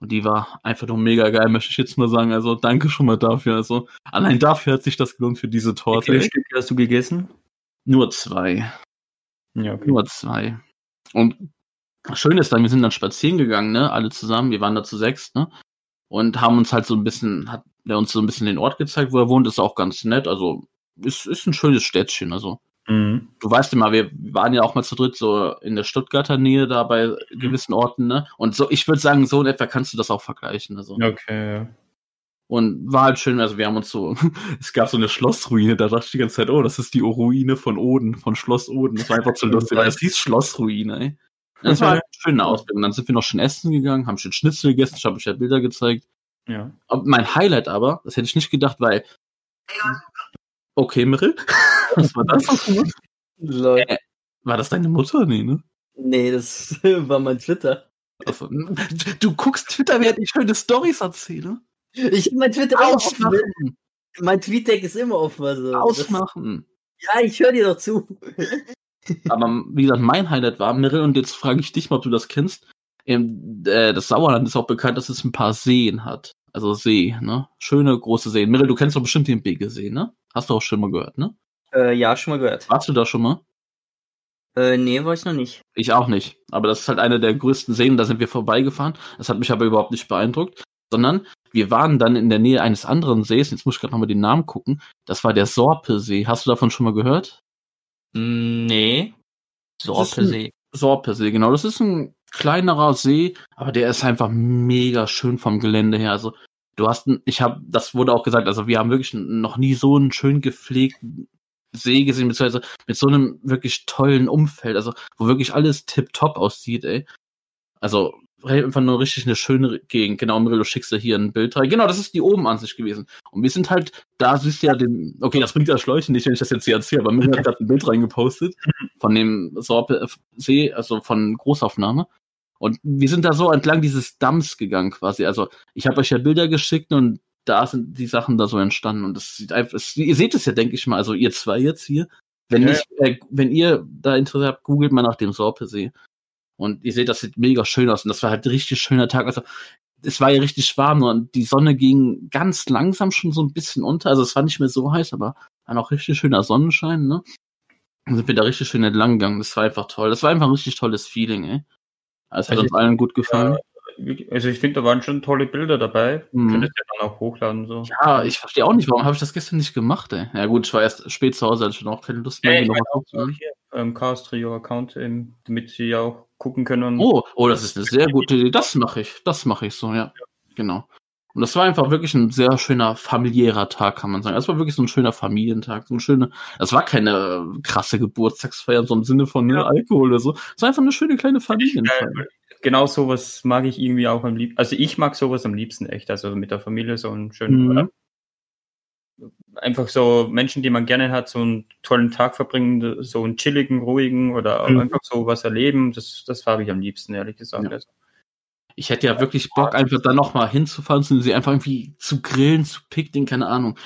Und die war einfach nur mega geil, möchte ich jetzt nur sagen. Also danke schon mal dafür. Also allein dafür hat sich das gelohnt für diese Wie Torte. viele Stücke hast du gegessen? Nur zwei. Ja, okay. Nur zwei. Und schön ist dann, wir sind dann spazieren gegangen, ne, alle zusammen, wir waren da zu sechs, ne, und haben uns halt so ein bisschen, hat der uns so ein bisschen den Ort gezeigt, wo er wohnt, ist auch ganz nett, also ist, ist ein schönes Städtchen, also Mhm. du weißt immer, wir waren ja auch mal zu dritt so in der Stuttgarter Nähe da bei Mhm. gewissen Orten, ne, und so, ich würde sagen, so in etwa kannst du das auch vergleichen, also. Okay, ja. Und war halt schön, also wir haben uns so, es gab so eine Schlossruine, da dachte ich die ganze Zeit, oh, das ist die Ruine von Oden, von Schloss Oden. Das war einfach zu lustig, weil es hieß Schlossruine, ey. Das war halt eine schöne Ausbildung. Dann sind wir noch schön essen gegangen, haben schön Schnitzel gegessen, ich habe euch ja Bilder gezeigt. ja. Aber mein Highlight aber, das hätte ich nicht gedacht, weil. Okay, Mirel? Was war das? Lol. War das deine Mutter? Nee, ne? Nee, das war mein Twitter. Also, du guckst Twitter, während ich schöne Stories erzähle. Ich mein Twitter offen. Ausmachen! Mein Tweet-Deck ist immer offen. Also. Ausmachen! Das, ja, ich höre dir doch zu. Aber wie gesagt, mein Highlight war, Mirel, und jetzt frage ich dich mal, ob du das kennst. Im, äh, das Sauerland ist auch bekannt, dass es ein paar Seen hat. Also See, ne? Schöne große Seen. Mirel, du kennst doch bestimmt den Begesee, ne? Hast du auch schon mal gehört, ne? Äh, ja, schon mal gehört. Warst du da schon mal? Äh, nee, war ich noch nicht. Ich auch nicht. Aber das ist halt einer der größten Seen, da sind wir vorbeigefahren. Das hat mich aber überhaupt nicht beeindruckt. Sondern wir waren dann in der Nähe eines anderen Sees. Jetzt muss ich gerade nochmal den Namen gucken. Das war der Sorpesee. Hast du davon schon mal gehört? Mm, Nee. Sorpesee. Sorpesee, genau. Das ist ein kleinerer See, aber der ist einfach mega schön vom Gelände her. Also du hast, ich habe, das wurde auch gesagt, also wir haben wirklich noch nie so einen schön gepflegten See gesehen, beziehungsweise mit so einem wirklich tollen Umfeld, also wo wirklich alles tipptopp aussieht, ey. Also einfach nur richtig eine schöne Gegend. Genau, Mirel, du schickst ja hier ein Bild rein. Genau, das ist die oben Ansicht gewesen. Und wir sind halt, da siehst du ja den, okay, das bringt ja Schläuche nicht, wenn ich das jetzt hier erzähle, aber Mirel hat gerade ein Bild reingepostet von dem Sorpe See, also von Großaufnahme. Und wir sind da so entlang dieses Damms gegangen quasi. Also ich habe euch ja Bilder geschickt und da sind die Sachen da so entstanden. Und das sieht einfach, es, ihr seht es ja, denke ich mal, also ihr zwei jetzt hier. Wenn, Ja, nicht, äh, wenn ihr da Interesse habt, googelt mal nach dem Sorpesee. Und ihr seht, das sieht mega schön aus. Und das war halt ein richtig schöner Tag. Also es war ja richtig warm und die Sonne ging ganz langsam schon so ein bisschen unter. Also es war nicht mehr so heiß, aber war noch richtig schöner Sonnenschein, ne? Dann sind wir da richtig schön entlang gegangen. Das war einfach toll. Das war einfach ein richtig tolles Feeling, ey. Es hat Also uns allen gut gefallen. Also ich finde, da waren schon tolle Bilder dabei. Mhm. Könntest du ja dann auch hochladen so. Ja, ich verstehe auch nicht, warum habe ich das gestern nicht gemacht, ey. Ja gut, ich war erst spät zu Hause, hatte schon auch keine Lust mehr. Ja, ich noch auch hier ähm, Chaos Trio Account, ähm, damit sie ja auch gucken können. Oh, oh, das ist eine sehr gute Idee. Das mache ich. Das mache ich so, ja. Genau. Und das war einfach wirklich ein sehr schöner familiärer Tag, kann man sagen. Das war wirklich so ein schöner Familientag, so ein schöner. Das war keine äh, krasse Geburtstagsfeier, so im Sinne von ne, Ja. Alkohol oder so. Es war einfach eine schöne kleine Familienfeier. Geil. Genau sowas mag ich irgendwie auch am liebsten. Also ich mag sowas am liebsten echt. Also mit der Familie so einen schönen, Mhm. einfach so Menschen, die man gerne hat, so einen tollen Tag verbringen, so einen chilligen, ruhigen oder Mhm. einfach so was erleben. Das, das habe ich am liebsten, ehrlich gesagt. Ja. Also, Ich hätte ja wirklich Bock, einfach da nochmal hinzufahren, zu sie einfach irgendwie zu grillen, zu picknicken, keine Ahnung.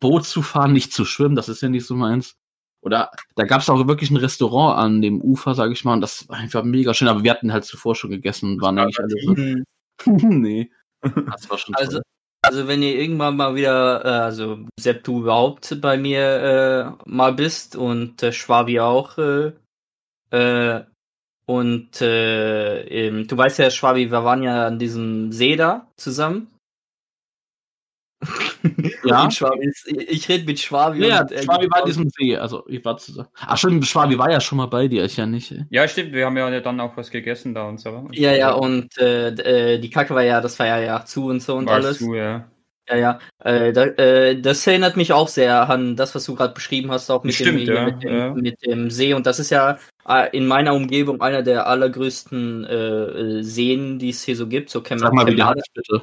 Boot zu fahren, nicht zu schwimmen, das ist ja nicht so meins. Oder da gab es auch wirklich ein Restaurant an dem Ufer, sage ich mal, und das war einfach mega schön, aber wir hatten halt zuvor schon gegessen und waren eigentlich alle so. Mhm. nee. Das war schon Also, toll. also wenn ihr irgendwann mal wieder, äh, also Sepp, du überhaupt bei mir äh, mal bist und äh, Schwabi auch, äh, äh, und äh, ähm, du weißt ja, Schwabi, wir waren ja an diesem See da zusammen. Ja. Ist, ich rede mit Schwabi. Ja, ja, und, äh, Schwabi war in diesem See, also ich war zusammen. Ach stimmt, Schwabi war ja schon mal bei dir, ich ja nicht. Ey. ja, stimmt, wir haben ja dann auch was gegessen da und so. Ja, ja, und äh, äh, die Kacke war ja, das war ja, ja zu und so und Warst alles. du, ja. Ja, ja. Äh, da, äh, das erinnert mich auch sehr an das, was du gerade beschrieben hast, auch mit, Stimmt, dem, ja, mit, dem, ja. mit dem See. Und das ist ja äh, in meiner Umgebung einer der allergrößten äh, Seen, die es hier so gibt. So Chem Sag mal, wie Chemnada, heißt, bitte.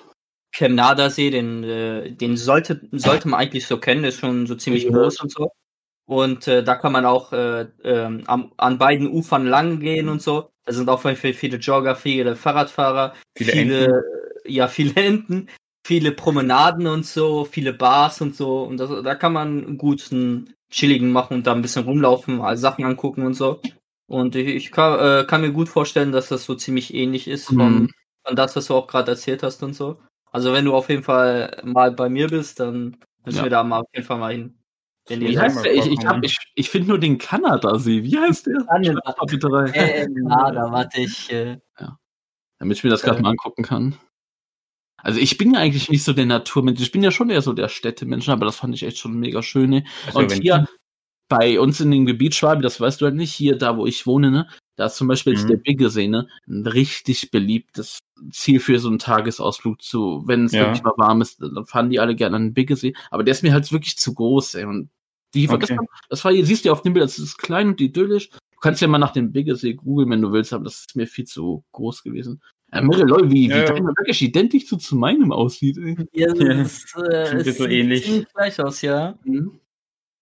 Chemnada See, den, äh, den sollte, sollte man eigentlich so kennen, der ist schon so ziemlich Ja. groß und so. Und äh, da kann man auch äh, ähm, am, an beiden Ufern lang gehen und so. Da sind auch viele, viele Jogger, viele Fahrradfahrer, Viele viele, Enten. äh, ja, viele Enten, viele Promenaden und so, viele Bars und so. Und das, da kann man einen chilligen machen und da ein bisschen rumlaufen, Sachen angucken und so. Und ich, ich kann, äh, kann mir gut vorstellen, dass das so ziemlich ähnlich ist von, Mhm. von das, was du auch gerade erzählt hast und so. Also wenn du auf jeden Fall mal bei mir bist, dann müssen Ja. wir da mal auf jeden Fall mal hin. Wenn Wie heißt der? Ich, ich, hab- ich, ich finde nur den Kanadasee. Wie heißt der? Kanada. Schreib mal bitte rein. äh, na, da warte ich. Äh, Damit ich mir das gerade Äh. mal angucken kann. Also ich bin ja eigentlich nicht so der Naturmensch. Ich bin ja schon eher so der Städtemensch, aber das fand ich echt schon mega schön. Ne? Also, Und hier bei uns in dem Gebiet Schwabi, das weißt du halt nicht, hier da wo ich wohne, ne? Da ist zum Beispiel jetzt Mhm. der Biggesee, ne? Ein richtig beliebtes Ziel für so einen Tagesausflug zu, wenn es Ja. wirklich mal warm ist, dann fahren die alle gerne an den Biggesee. Aber der ist mir halt wirklich zu groß, ey. Und die, das, Okay. war, das war hier, siehst du ja auf dem Bild, das ist klein und idyllisch. Du kannst ja mal nach dem Biggesee googeln, wenn du willst, aber das ist mir viel zu groß gewesen. Äh, Mirre, lol, wie, Ja, wie ja. deiner wirklich identisch so zu meinem aussieht, ey. ja, Ja. das, äh, Sieht es so sieht ähnlich. gleich aus, ja. Mhm.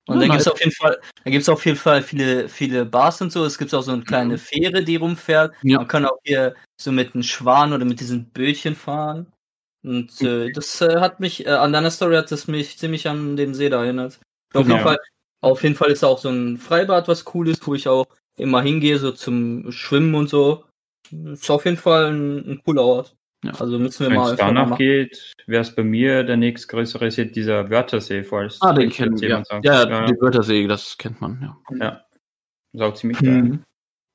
Und Ja, da gibt's nice. auf jeden Fall, da gibt's auf jeden Fall viele, viele Bars und so. Es gibt auch so eine kleine Mhm. Fähre, die rumfährt. Ja. Man kann auch hier so mit einem Schwan oder mit diesen Bötchen fahren. Und äh, das äh, hat mich, äh, an deiner Story hat es mich ziemlich an den See da erinnert. Auf Genau. jeden Fall, auf jeden Fall ist auch so ein Freibad was cool ist, wo ich auch immer hingehe, so zum Schwimmen und so. Ist auf jeden Fall ein, ein cooler Ort. Ja. Also müssen wir Wenn mal mal danach machen. geht, wäre es bei mir der nächstgrößere See, dieser Wörthersee, falls Ah, den kennen wir. Ja, sagt. ja, ja, die Wörthersee, das kennt man, ja. ja. Ist auch ziemlich geil. Mhm.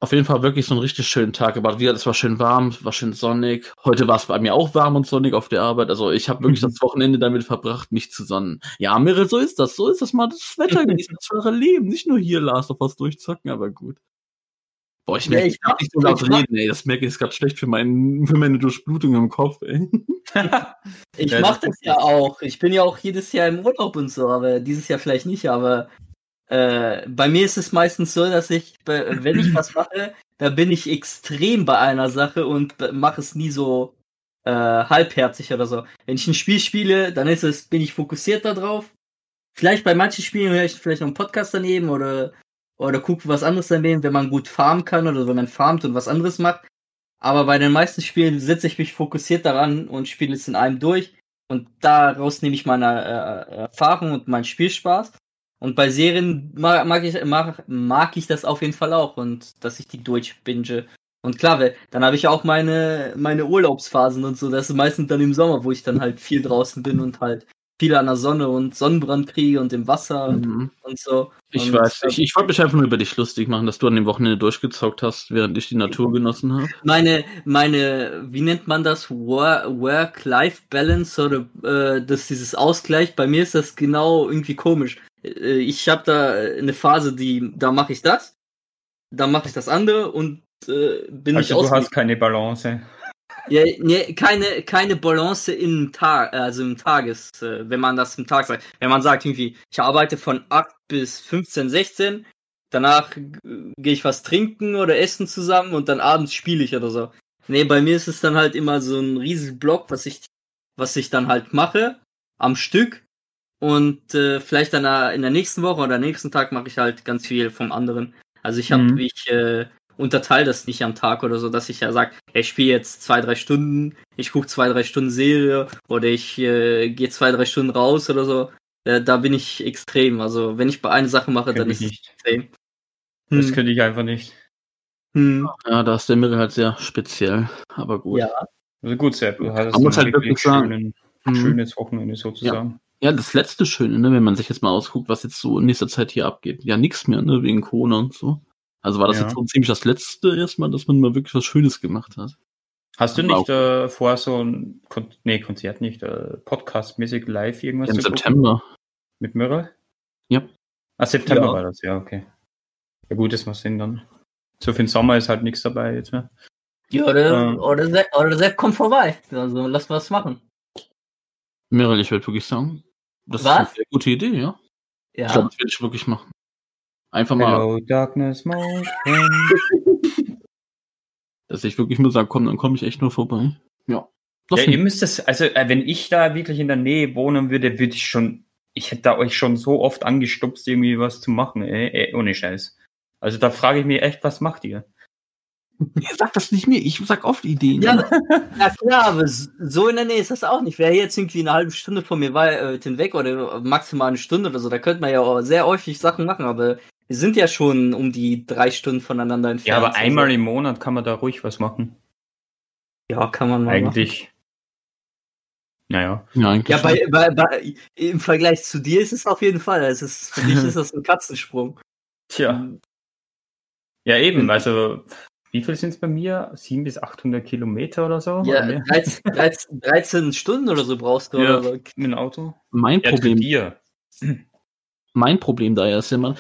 Auf jeden Fall wirklich so einen richtig schönen Tag. Aber wieder, es war schön warm, es war schön sonnig. Heute war es bei mir auch warm und sonnig auf der Arbeit. Also ich habe wirklich Mhm. das Wochenende damit verbracht, mich zu sonnen. Ja, Mirre, so ist das. So ist das mal das Wetter genießen, das eure Leben. Nicht nur hier Last of Us durchzocken, aber gut. Boah, ich merke, ich ich kann nicht so laut reden, ey. Das merke ich jetzt gerade schlecht für, meinen, für meine Durchblutung im Kopf, ey. Ich Ja, mach das das ja auch. Ich bin ja auch jedes Jahr im Urlaub und so, aber dieses Jahr vielleicht nicht, aber äh, bei mir ist es meistens so, dass ich, wenn ich was mache, da bin ich extrem bei einer Sache und mache es nie so äh, halbherzig oder so. Wenn ich ein Spiel spiele, dann ist es, bin ich fokussiert darauf. Vielleicht bei manchen Spielen höre ich vielleicht noch einen Podcast daneben oder, oder gucke was anderes daneben, wenn man gut farmen kann oder wenn man farmt und was anderes macht. Aber bei den meisten Spielen setze ich mich fokussiert daran und spiele es in einem durch. Und daraus nehme ich meine äh, Erfahrung und meinen Spielspaß. Und bei Serien mag, mag, ich, mag, mag ich das auf jeden Fall auch und dass ich die durchbinge. Und klar, dann habe ich auch meine, meine Urlaubsphasen und so. Das ist meistens dann im Sommer, wo ich dann halt viel draußen bin und halt viel an der Sonne und Sonnenbrand kriege und im Wasser Mhm. und so. Ich und, weiß, ich, ich wollte mich einfach nur über dich lustig machen, dass du an dem Wochenende durchgezockt hast, während ich die Natur genossen habe. meine, meine, wie nennt man das? Wor- Work-Life-Balance oder äh, das dieses Ausgleich. Bei mir ist das genau irgendwie komisch. Äh, ich habe da eine Phase, die, da mache ich das, dann mache ich das andere und äh, bin Also nicht du hast keine Balance. Ja, nee, keine, keine Balance im Tag, also im Tages, äh, wenn man das im Tag sagt. Wenn man sagt irgendwie, ich arbeite von 8 bis 15, 16, danach äh, gehe ich was trinken oder essen zusammen und dann abends spiele ich oder so. Nee, bei mir ist es dann halt immer so ein riesiges Block, was ich, was ich dann halt mache, am Stück. Und äh, vielleicht dann äh, in der nächsten Woche oder nächsten Tag mache ich halt ganz viel vom anderen. Also ich habe, Mhm. ich äh, unterteile das nicht am Tag oder so, dass ich ja sage, ich spiele jetzt zwei, drei Stunden, ich gucke zwei, drei Stunden Serie oder ich äh, gehe zwei, drei Stunden raus oder so. Äh, da bin ich extrem. Also wenn ich bei einer Sache mache, dann ist ich es nicht. extrem. Das Hm. könnte ich einfach nicht. Hm. Ja, da ist der Mirre halt sehr speziell, aber gut. Ja. Also gut, Sepp, du hattest Man muss ein halt wirklich sagen- schönen, Mhm. schönes Wochenende sozusagen. Ja, das letzte Schöne, ne, wenn man sich jetzt mal ausguckt, was jetzt so in nächster Zeit hier abgeht. Ja, nichts mehr, ne, wegen Corona und so. Also war das Ja. jetzt so ziemlich das letzte erstmal, dass man mal wirklich was Schönes gemacht hat. Hast du nicht äh, vor, so ein Kon nee, Konzert nicht, äh, Podcast-mäßig live irgendwas Im zu gucken? September. Mit Mirror? Ja. Ah, September Ja. war das, ja, okay. Ja gut, das macht Sinn dann. So für den Sommer ist halt nichts dabei jetzt mehr. Ja, oder, Ja. oder, Sepp, oder Sepp kommt vorbei. Also lass was machen. Mirre, ich würde wirklich sagen, das Was? ist eine sehr gute Idee, ja. Ja. Ich glaube, das werde ich wirklich machen. Einfach mal, Hello, Darkness, dass ich wirklich nur sage, komm, dann komme ich echt nur vorbei. Ja. Das Ja, ihr müsst das, also äh, wenn ich da wirklich in der Nähe wohnen würde, würde ich schon, ich hätte da euch schon so oft angestupst, irgendwie was zu machen, ey, ey ohne Scheiß. Also da frage ich mich echt, was macht ihr? Sag das nicht mir, ich sag oft Ideen. Ja, ja klar, aber so in der Nähe ist das auch nicht. Wer jetzt irgendwie eine halbe Stunde von mir weit hinweg oder maximal eine Stunde oder so, da könnte man ja auch sehr häufig Sachen machen, aber wir sind ja schon um die drei Stunden voneinander entfernt. Ja, aber Also, einmal im Monat kann man da ruhig was machen. Ja, kann man mal machen. Eigentlich. Naja. Ja, eigentlich Ja, bei, bei, bei, im Vergleich zu dir ist es auf jeden Fall. Es ist, für dich ist das ein Katzensprung. Tja. Ja, eben. Also, wie viel sind es bei mir? 700 bis 800 Kilometer oder so? Ja, Oder mehr? 13, 13, 13 Stunden oder so brauchst du. Ja. Oder so. mit dem Auto. mein Ja, Problem, mein Problem da ja ist immer,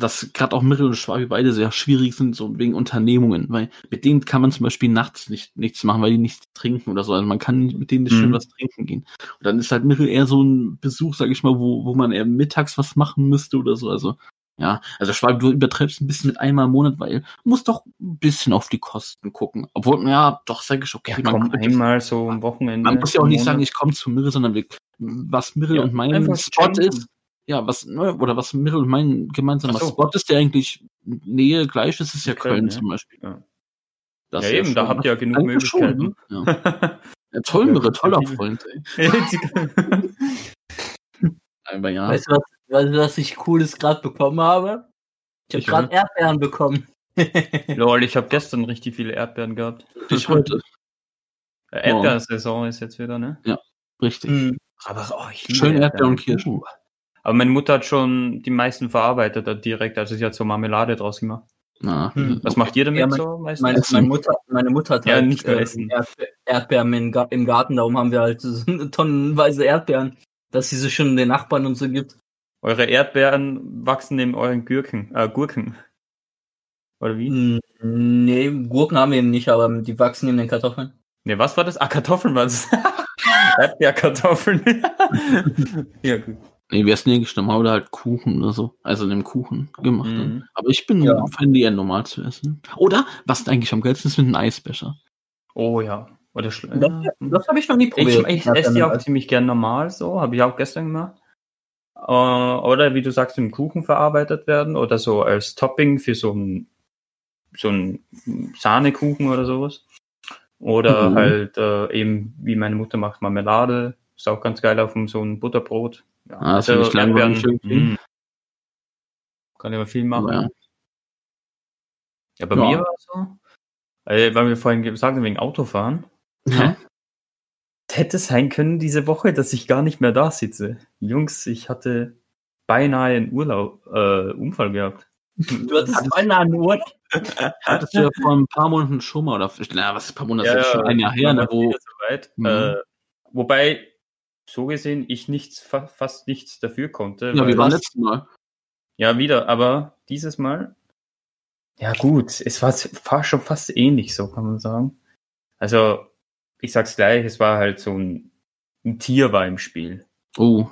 dass gerade auch Mirrell und Schwabi beide sehr schwierig sind, so wegen Unternehmungen, weil mit denen kann man zum Beispiel nachts nicht, nichts machen, weil die nichts trinken oder so. Also man kann mit denen nicht schön Mhm. was trinken gehen. Und dann ist halt Mirrell eher so ein Besuch, sag ich mal, wo, wo man eher mittags was machen müsste oder so. Also, ja, also Schwabi, du übertreibst ein bisschen mit einmal im Monat, weil du musst doch ein bisschen auf die Kosten gucken. Obwohl, ja, doch, sag ich, okay, Ja, komm, könnte- einmal so am Wochenende. man muss ja auch nicht Monat. sagen, ich komme zu Mirrell, sondern wir, was Mirrell Ja, und mein Spot ist, ja, was, ne, oder was Mirrell und mein gemeinsamer so. Spot ist, der eigentlich Nähe gleich ist, ist ja Köln, Köln, ja. zum Beispiel. Ja. Das Ja, eben, da schon- habt ihr ja genug Eigentlich schon, Möglichkeiten. ne? ja. ja, toll, Ja, Mirrell, toller. Freund, ey. Aber ja. Weißt du, was, weißt du, was ich Cooles gerade bekommen habe? Ich habe gerade Erdbeeren bekommen. Lol, ich habe gestern richtig viele Erdbeeren gehabt. ich heute, Erdbeersaison ist jetzt wieder, ne? richtig. Hm. Aber oh, ich liebe Schön Erdbeeren und Kirschen. Aber meine Mutter hat schon die meisten verarbeitet da direkt, also sie hat so Marmelade draus gemacht. Na, Hm. Was macht ihr damit Ja, mein- so meistens? Meine, meine, Mutter, meine Mutter hat Ja, halt nicht äh, essen. Erdbe Erdbeeren im, Ga im Garten, darum haben wir halt so tonnenweise Erdbeeren, dass sie sie schon den Nachbarn und so gibt. Eure Erdbeeren wachsen neben euren Gurken, äh, Gurken. Oder wie? Hm, Nee, Gurken haben wir eben nicht, aber die wachsen in den Kartoffeln. Ne, was war das? Ah, Kartoffeln war das. Erdbeerkartoffeln. ja, gut. Nee, wir essen ja gestimmt, oder halt Kuchen oder so. Also den Kuchen gemacht. Mhm. Aber ich bin Ja. Fan, die eher normal zu essen. Oder, was eigentlich am geilsten ist, mit einem Eisbecher. Oh ja. Oder Schl Das, das habe ich noch nie Ich, probiert. ich esse die auch ziemlich gern normal so, habe ich auch gestern gemacht. Äh, oder wie du sagst, im Kuchen verarbeitet werden oder so als Topping für so ein so ein Sahnekuchen oder sowas. Oder Mhm. halt äh, eben, wie meine Mutter macht, Marmelade. Ist auch ganz geil auf dem, so ein Butterbrot. Ja, Ah, das finde ich langweilig irgendwie. mh. Kann immer viel machen. Ja. Ja, bei Ja. mir war es so, äh, weil wir vorhin gesagt haben, wegen Autofahren. Ja. hätte sein können diese Woche, dass ich gar nicht mehr da sitze. Jungs, ich hatte beinahe einen Urlaub, äh, Unfall gehabt. Du hattest beinahe einen Urlaub. Hattest du ja vor ein paar Monaten schon mal, oder, na, was ist ein paar Monate, das ist schon ein Jahr her, ne, wo. Mhm. Äh, wobei, so gesehen, ich nichts, fa fast nichts dafür konnte. ja, wir waren letztes Mal. Ja, wieder, aber dieses Mal, ja gut, es war, war schon fast ähnlich, so kann man sagen. Also, ich sag's gleich, es war halt so ein, ein Tier war im Spiel. Oh,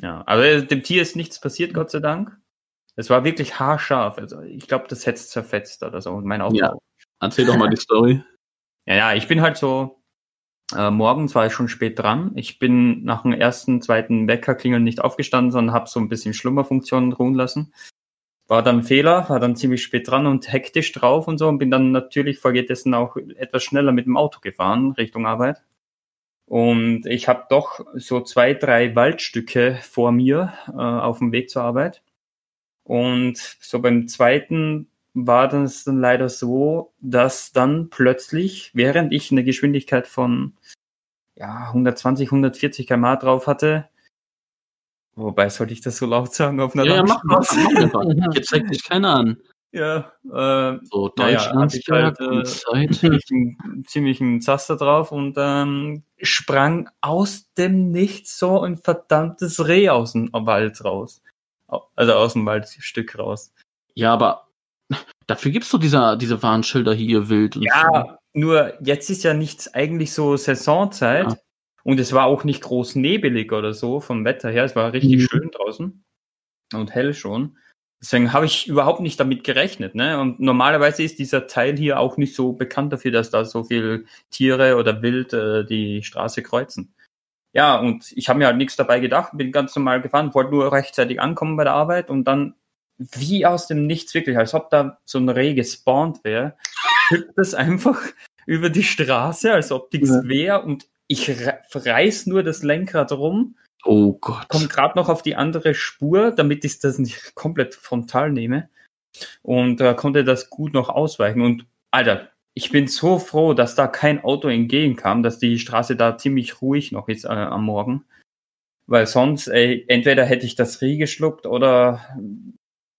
Ja, aber dem Tier ist nichts passiert, Gott sei Dank. Es war wirklich haarscharf. Also ich glaube, das hätte es zerfetzt oder so. Mein Auto. Ja. erzähl doch mal die Story. Ja, ja, ich bin halt so, äh, morgens war ich schon spät dran. Ich bin nach dem ersten, zweiten Weckerklingeln nicht aufgestanden, sondern habe so ein bisschen Schlummerfunktionen ruhen lassen. War dann Fehler, war dann ziemlich spät dran und hektisch drauf und so und bin dann natürlich folgedessen auch etwas schneller mit dem Auto gefahren Richtung Arbeit. Und ich habe doch so zwei, drei Waldstücke vor mir äh, auf dem Weg zur Arbeit. Und so beim zweiten war das dann leider so, dass dann plötzlich, während ich eine Geschwindigkeit von ja, 120, 140 km drauf hatte, wobei sollte ich das so laut sagen auf einer Ja, ja, mach, Landstraße? mach einfach. Jetzt zeigt dich keiner an. Ja, äh, So, Naja, Deutschlands hab ich halt, äh, Zeit. ziemlichen, ziemlichen Zaster drauf und ähm, sprang aus dem Nichts so ein verdammtes Reh aus dem Wald raus. Also aus dem Waldstück raus. Ja, aber dafür gibt's doch dieser, diese Warnschilder hier wild und so. Ja, nur jetzt ist ja nichts eigentlich so Saisonzeit Ja. und es war auch nicht groß nebelig oder so vom Wetter her. Es war richtig Mhm. schön draußen und hell schon. Deswegen habe ich überhaupt nicht damit gerechnet. Ne? Und normalerweise ist dieser Teil hier auch nicht so bekannt dafür, dass da so viel Tiere oder Wild äh, die Straße kreuzen. Ja, und ich habe mir halt nichts dabei gedacht, bin ganz normal gefahren, wollte nur rechtzeitig ankommen bei der Arbeit und dann wie aus dem Nichts wirklich, als ob da so ein Reh gespawnt wäre, hüpft das einfach über die Straße, als ob nichts Ja. wäre und ich re- reiß nur das Lenkrad rum, Oh Gott. komme gerade noch auf die andere Spur, damit ich das nicht komplett frontal nehme und äh, konnte das gut noch ausweichen und Alter, ich bin so froh, dass da kein Auto entgegenkam, dass die Straße da ziemlich ruhig noch ist äh, am Morgen. Weil sonst, ey, entweder hätte ich das Rie geschluckt oder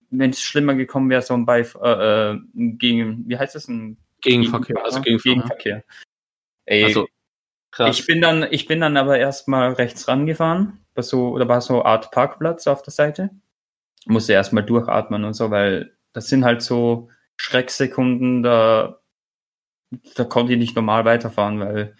wenn es schlimmer gekommen wäre, so ein Beif äh, äh, gegen, wie heißt das? Ein Gegenverkehr. Also Gegenverkehr. Gegenverkehr. Ey, Also, Krass. ich bin dann, ich bin dann aber erstmal rechts rangefahren, bei so, da war so eine Art Parkplatz auf der Seite. Musste erstmal durchatmen und so, weil das sind halt so Schrecksekunden, da, da konnte ich nicht normal weiterfahren, weil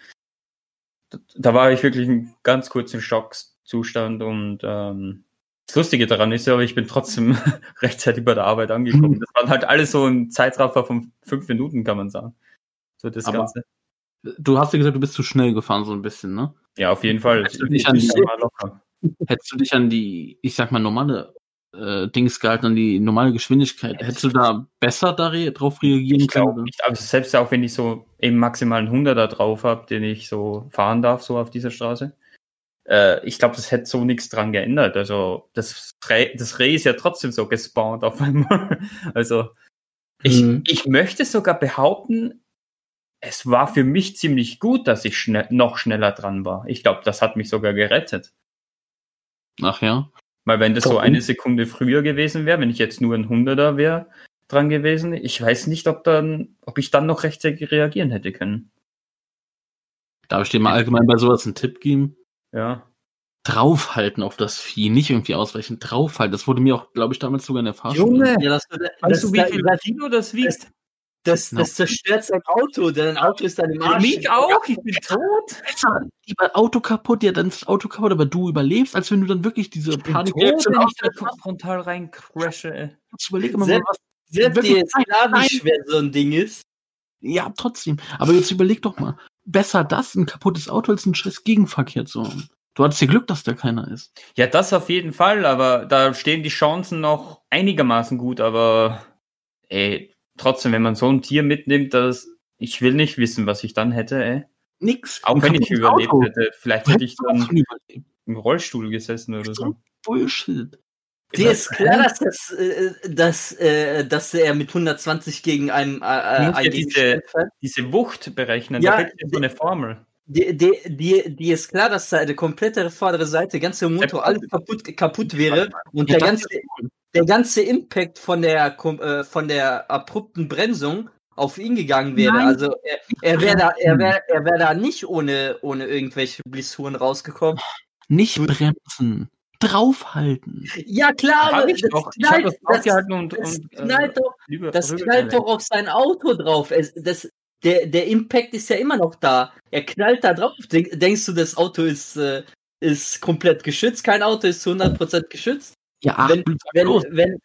da, da war ich wirklich in ganz kurzen Schockzustand und ähm, das Lustige daran ist ja, aber ich bin trotzdem rechtzeitig bei der Arbeit angekommen. Das waren halt alles so ein Zeitraffer von fünf Minuten, kann man sagen. So das Aber- Ganze. du hast ja gesagt, du bist zu schnell gefahren, so ein bisschen, ne? Ja, auf jeden Fall. Hättest du dich an die-. Hättest du dich an die, ich sag mal, normale äh, Dings gehalten, an die normale Geschwindigkeit, hättest du da besser da re drauf reagieren Ich können? glaube nicht, aber selbst auch wenn ich so eben maximalen 100er drauf habe, den ich so fahren darf, so auf dieser Straße, äh, ich glaube, das hätte so nichts dran geändert. Also das Reh, das Reh ist ja trotzdem so gespawnt auf einmal. Also ich, Mhm. ich möchte sogar behaupten, es war für mich ziemlich gut, dass ich schnell, noch schneller dran war. Ich glaube, das hat mich sogar gerettet. Ach ja. Weil wenn das so Warum? eine Sekunde früher gewesen wäre, wenn ich jetzt nur ein Hunderter wäre dran gewesen, ich weiß nicht, ob dann, ob ich dann noch rechtzeitig reagieren hätte können. Darf ich dir mal allgemein bei sowas einen Tipp geben? Ja. Draufhalten auf das Vieh, nicht irgendwie ausweichen, draufhalten. Das wurde mir auch, glaube ich, damals sogar in der Fahrschule. Ja, das, das, Weißt du, wie das, viel das, Kilo das wiegt? das, das zerstört sein Auto, denn ein Auto ist dann im Arsch. Mich auch, ich bin tot. Besser, lieber Auto kaputt, ja, dann ist das Auto kaputt, aber du überlebst, als wenn du dann wirklich diese Ich bin tot, wenn ich da frontal rein crashe. ey. Jetzt Überleg mal, Selbst- was. Selbst dir ist klar, wie schwer so ein Ding ist. Ja, trotzdem. Aber jetzt überleg doch mal. Besser das, ein kaputtes Auto, als einen scheiß Gegenverkehr zu haben. Du hattest ja Glück, dass da keiner ist. Ja, das auf jeden Fall, aber da stehen die Chancen noch einigermaßen gut, aber ey, trotzdem, wenn man so ein Tier mitnimmt, das, ich will nicht wissen, was ich dann hätte, ey. Nix. Auch Ein wenn ich überlebt Auto. hätte. Vielleicht hätte ich dann im Rollstuhl gesessen oder so. Bullshit. Dir ist klar, dass, das, äh, dass, äh, dass er mit 120 gegen einen äh, ja einen diese-. Diese Wucht berechnen, Ja, da gibt es so eine Formel. Dir, dir, dir ist klar, dass seine komplette vordere Seite, ganze Motor, alles kaputt, kaputt wäre und der ganze, der ganze Impact von der, äh, von der abrupten Bremsung auf ihn gegangen wäre. Nein. Also er, er wäre da, er wäre, er wäre da nicht ohne, ohne irgendwelche Blessuren rausgekommen. Nicht bremsen. Draufhalten. Ja klar, Hab aber ich das doch. Knallt, das das, und, das und knallt doch rüber- Das knallt doch auf sein Auto drauf. Es, das, der, der Impact ist ja immer noch da. Er knallt da drauf. Denk, denkst du, das Auto ist, äh, ist komplett geschützt? Kein Auto ist zu 100% geschützt. Ja, ach, wenn, wenn, wenn,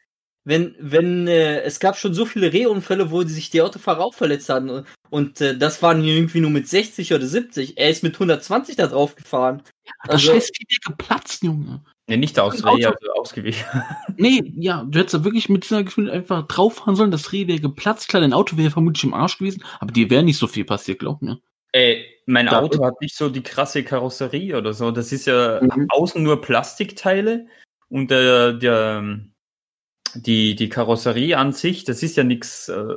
wenn, wenn, äh, es gab schon so viele Rehunfälle, wo sich die Autofahrer auch verletzt hatten. Und äh, das waren irgendwie nur mit 60 oder 70. Er ist mit 120 da drauf gefahren. das also- scheiß Vieh geplatzt, Junge. Nee, nicht. Reh, also ausgewichen. Nee, ja, du hättest da wirklich mit dieser Geschwindigkeit einfach drauffahren sollen, das Reh wäre geplatzt, klar, dein Auto wäre vermutlich im Arsch gewesen, aber dir wäre nicht so viel passiert, glaub mir. Ey, mein Da- Auto hat nicht so die krasse Karosserie oder so. Das ist ja Mhm. außen nur Plastikteile und der, der, die, die Karosserie an sich, das ist ja nichts äh,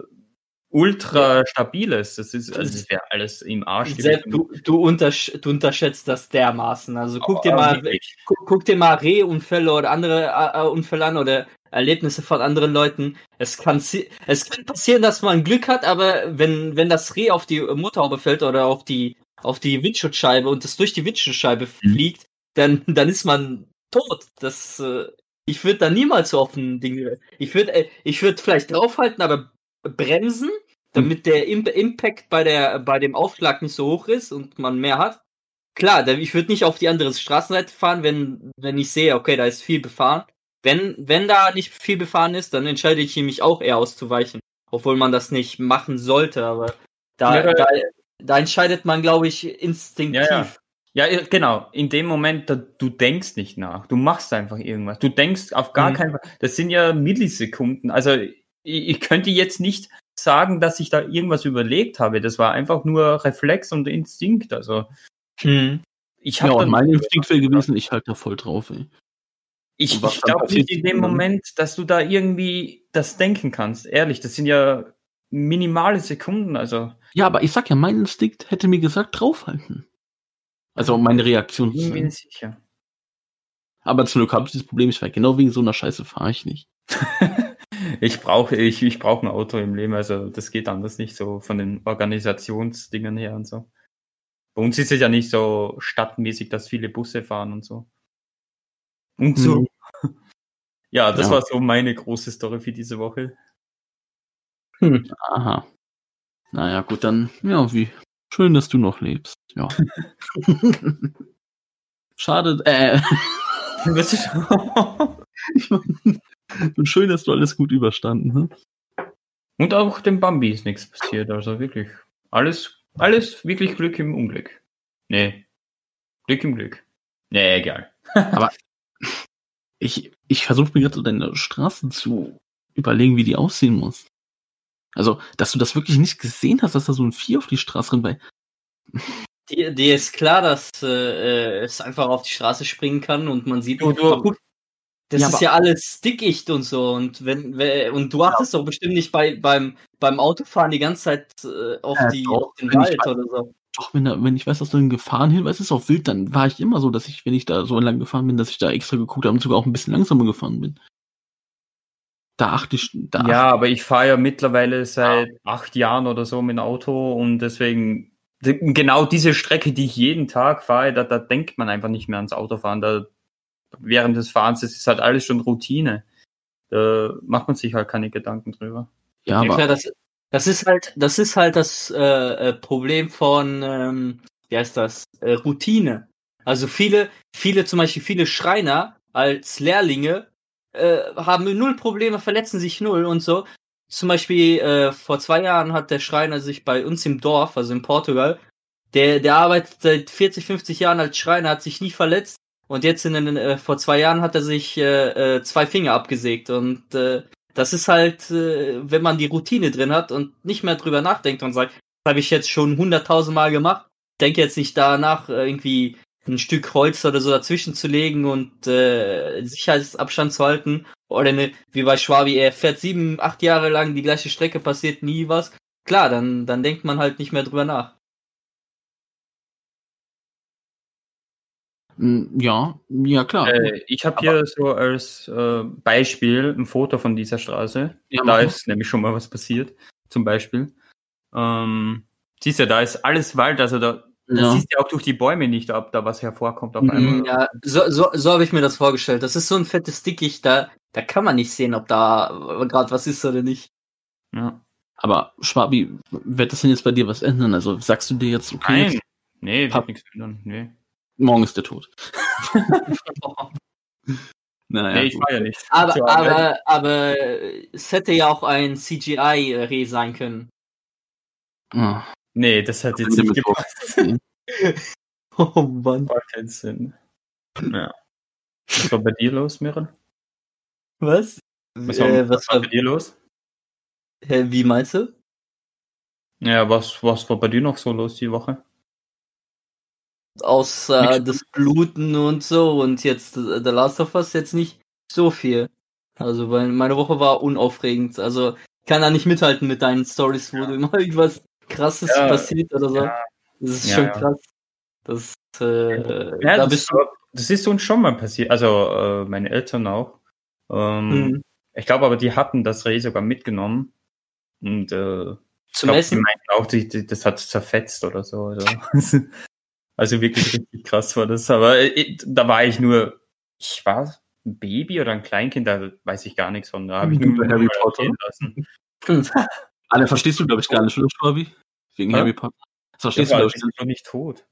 ultra stabiles. Das ist, also das wäre alles im Arsch. Sepp, du, du, untersch du unterschätzt das dermaßen. Also guck dir Aber mal, guck, guck dir mal Rehunfälle oder andere äh, äh, Unfälle an oder Erlebnisse von anderen Leuten. Es kann, es kann passieren, dass man Glück hat, aber wenn, wenn das Reh auf die Motorhaube fällt oder auf die, auf die Windschutzscheibe und es durch die Windschutzscheibe fliegt, dann, dann ist man tot. Das, äh, ich würde da niemals so auf ein Ding. Ich würde, äh, ich würde vielleicht draufhalten, aber bremsen, damit der Imp Impact bei der, bei dem Aufschlag nicht so hoch ist und man mehr hat. Klar, ich würde nicht auf die andere Straßenseite fahren, wenn, wenn ich sehe, okay, da ist viel befahren. Wenn, wenn da nicht viel befahren ist, dann entscheide ich mich auch eher auszuweichen. Obwohl man das nicht machen sollte, aber da, Ja, da, da entscheidet man, glaube ich, instinktiv. Ja, ja. Ja, genau. In dem Moment, da, du denkst nicht nach. Du machst einfach irgendwas. Du denkst auf gar Mhm. keinen Fall. Das sind ja Millisekunden. Also ich, könnte jetzt nicht sagen, dass ich da irgendwas überlegt habe. Das war einfach nur Reflex und Instinkt. Also Hm. ich Ja, habe und dann mein Instinkt wäre gewesen, ich halte da voll drauf, ey. Ich, ich glaube nicht in dem? Moment, dass du da irgendwie das denken kannst. Ehrlich, das sind ja minimale Sekunden. Also Ja, aber ich sag ja, mein Instinkt hätte mir gesagt, draufhalten. Also meine Reaktion. ich bin mir sicher. Aber zum Glück habe ich das Problem, ich war genau wegen so einer Scheiße fahre ich nicht. Ich brauche ich, ich brauch ein Auto im Leben, also das geht anders nicht so von den Organisationsdingen her und so. Bei uns ist es ja nicht so stadtmäßig, dass viele Busse fahren und so. Und so. Mhm. Ja, das Ja. war so meine große Story für diese Woche. Aha. Naja, gut, dann, ja, wie schön, dass du noch lebst. Ja. Schade, äh, Das ist schön, dass du alles gut überstanden hast. Und auch dem Bambi ist nichts passiert. Also wirklich. Alles, alles wirklich Glück im Unglück. Nee. Glück im Glück. Nee, egal. Ich, ich versuche mir gerade so deine Straße zu überlegen, wie die aussehen muss. Also, dass du das wirklich nicht gesehen hast, dass da so ein Vieh auf die Straße rennt, weil Dir, dir ist klar, dass äh, es einfach auf die Straße springen kann und man sieht, Du- du- Aber gut, das Ja, ist ja alles dickicht und so und wenn, wenn und du achtest doch bestimmt nicht bei beim beim Autofahren die ganze Zeit äh, auf Äh, die doch, auf den wenn ich Wald weiß- oder so. doch, wenn, da, wenn ich weiß, dass du einen Gefahrenhinweis ist auf Wild, dann war ich immer so, dass ich, wenn ich da so lang gefahren bin, dass ich da extra geguckt habe und sogar auch ein bisschen langsamer gefahren bin. Da achte ich, da Ja, aber ich fahre ja mittlerweile seit acht Jahren oder so mit dem Auto und deswegen genau diese Strecke, die ich jeden Tag fahre, da, da denkt man einfach nicht mehr ans Autofahren. Da, während des Fahrens, das ist halt alles schon Routine. Da macht man sich halt keine Gedanken drüber. ja, Ja, aber klar, das, das ist halt das ist halt das äh, äh, Problem von ähm, wie heißt das äh, Routine. Also viele viele zum Beispiel viele Schreiner als Lehrlinge äh, haben null Probleme, verletzen sich null und so. Zum Beispiel äh, vor zwei Jahren hat der Schreiner sich bei uns im Dorf, also in Portugal, der der arbeitet seit 40 50 Jahren als Schreiner, hat sich nie verletzt und jetzt in den, äh, vor zwei Jahren hat er sich äh, äh, zwei Finger abgesägt und äh, das ist halt, äh, wenn man die Routine drin hat und nicht mehr drüber nachdenkt und sagt, das habe ich jetzt schon hunderttausend Mal gemacht, denke jetzt nicht danach, äh, irgendwie ein Stück Holz oder so dazwischen zu legen und äh, Sicherheitsabstand zu halten. Oder ne, wie bei Schwabi, er fährt sieben, acht Jahre lang die gleiche Strecke, passiert nie was. Klar, dann, dann denkt man halt nicht mehr drüber nach. Ja, ja klar. Äh, ich habe hier so als äh, Beispiel ein Foto von dieser Straße. Ja, da ist nämlich schon mal was passiert. Zum Beispiel. Ähm, siehst du, da ist alles Wald, also da, ja. siehst du auch durch die Bäume nicht, ob da was hervorkommt auf einmal. Ja, so, so, so habe ich mir das vorgestellt. Das ist so ein fettes Dickicht, da, da kann man nicht sehen, ob da gerade was ist oder nicht. Ja. Aber Schwabi, wird das denn jetzt bei dir was ändern? Also sagst du dir jetzt, okay, Nein. jetzt, Nee, wird nichts ändern. Nee, morgen ist der Tod. Naja, nee ich fahre ja nicht. Aber, Arbeit. aber, aber es hätte ja auch ein CGI-Reh sein können. Ah, Nee, das hat jetzt nicht gepasst. Oh Mann. Macht keinen Sinn. Ja. Was war bei dir los, Miran? Was? Was, war, Äh, was was war war, bei dir los? hä, wie meinst du? Ja, was, was war bei dir noch so los die Woche? Außer das Bluten und so und jetzt äh, The Last of Us jetzt nicht so viel. Also, weil meine Woche war unaufregend. Also, ich kann da nicht mithalten mit deinen Stories, wo du immer irgendwas krasses Ja, passiert oder so. ja. Das ist Ja, schon ja. krass. Das, äh, Ja, da das, bist du. das ist uns schon mal passiert. Also äh, meine Eltern auch. Ähm, Hm. Ich glaube aber, die hatten das Reh sogar mitgenommen. Und äh, ich Zum glaube, die Essen? meinten auch, die, die, das hat zerfetzt oder so. Also, also wirklich richtig krass war das. Aber äh, da war ich nur, ich war ein Baby oder ein Kleinkind, da weiß ich gar nichts von. Da habe ich nur Harry Potter? lassen. Alle verstehst du, glaube ich, gar nicht, oder Schwabi? Wegen Hä? Harry Potter. Das Ja, verstehst du, aber glaube ich, noch nicht tot.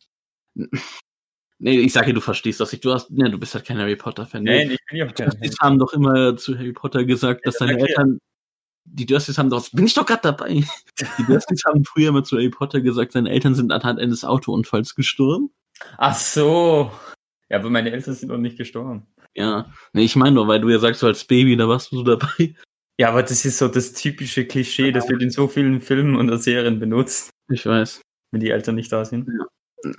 Nee, ich sage, du verstehst das nicht. Du hast, nee, du bist halt kein Harry Potter-Fan. Nein, ich bin ja auch Die kein Dursleys haben doch immer zu Harry Potter gesagt, dass Ja, seine erklär. Eltern, die Dursleys haben doch, bin ich doch gerade dabei. Die Dursleys haben früher immer zu Harry Potter gesagt, seine Eltern sind anhand eines Autounfalls gestorben. Ach so. Ja, aber meine Eltern sind noch nicht gestorben. Ja, nee, ich meine nur, weil du ja sagst, so als Baby, da warst du so dabei. Ja, aber das ist so das typische Klischee, das wird in so vielen Filmen und Serien benutzt, Ich weiß. wenn die Eltern nicht da sind.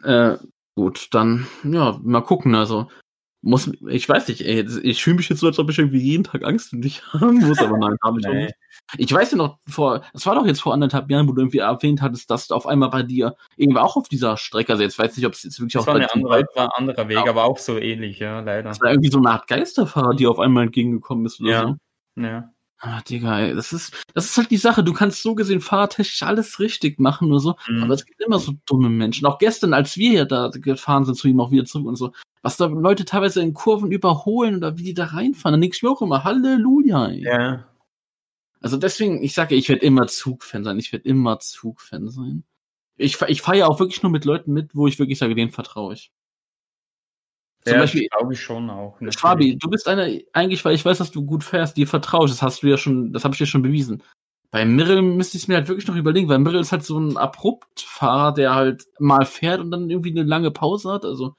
Äh, gut, dann, ja, mal gucken. Also, muss, ich weiß nicht, ey, ich fühle mich jetzt so, als ob ich irgendwie jeden Tag Angst um dich haben muss, aber nein, habe ich auch Nee. nicht. Ich weiß ja noch, vor, es war doch jetzt vor anderthalb Jahren, wo du irgendwie erwähnt hattest, dass auf einmal bei dir irgendwie auch auf dieser Strecke, also jetzt weiß ich nicht, ob es jetzt wirklich Das auch war, bei eine andere, war ein anderer Weg, Ja. aber auch so ähnlich, ja, leider. das war irgendwie so eine Art Geisterfahrer, die auf einmal entgegengekommen ist oder Ja. so. Ja. Ah, Digga, ey, das ist, das ist halt die Sache. Du kannst so gesehen fahrtechnisch alles richtig machen oder so. Mhm. Aber es gibt immer so dumme Menschen. Auch gestern, als wir ja da gefahren sind, zu ihm auch wieder zurück und so, was da Leute teilweise in Kurven überholen oder wie die da reinfahren, dann denke ich mir auch immer, Halleluja, ey. ja. Also deswegen, ich sage, ich werde immer Zugfan sein. Ich werde immer Zugfan sein. Ich, ich fahre ja auch wirklich nur mit Leuten mit, wo ich wirklich sage, denen vertraue ich. Zum ja, Beispiel, glaube ich schon auch. natürlich. Schwabi, du bist einer, eigentlich, weil ich weiß, dass du gut fährst, dir vertraue ich. Das hast du ja schon, das habe ich dir schon bewiesen. Bei Mirrell müsste ich es mir halt wirklich noch überlegen, weil Mirrell ist halt so ein Abrupt-Fahrer, der halt mal fährt und dann irgendwie eine lange Pause hat. Also,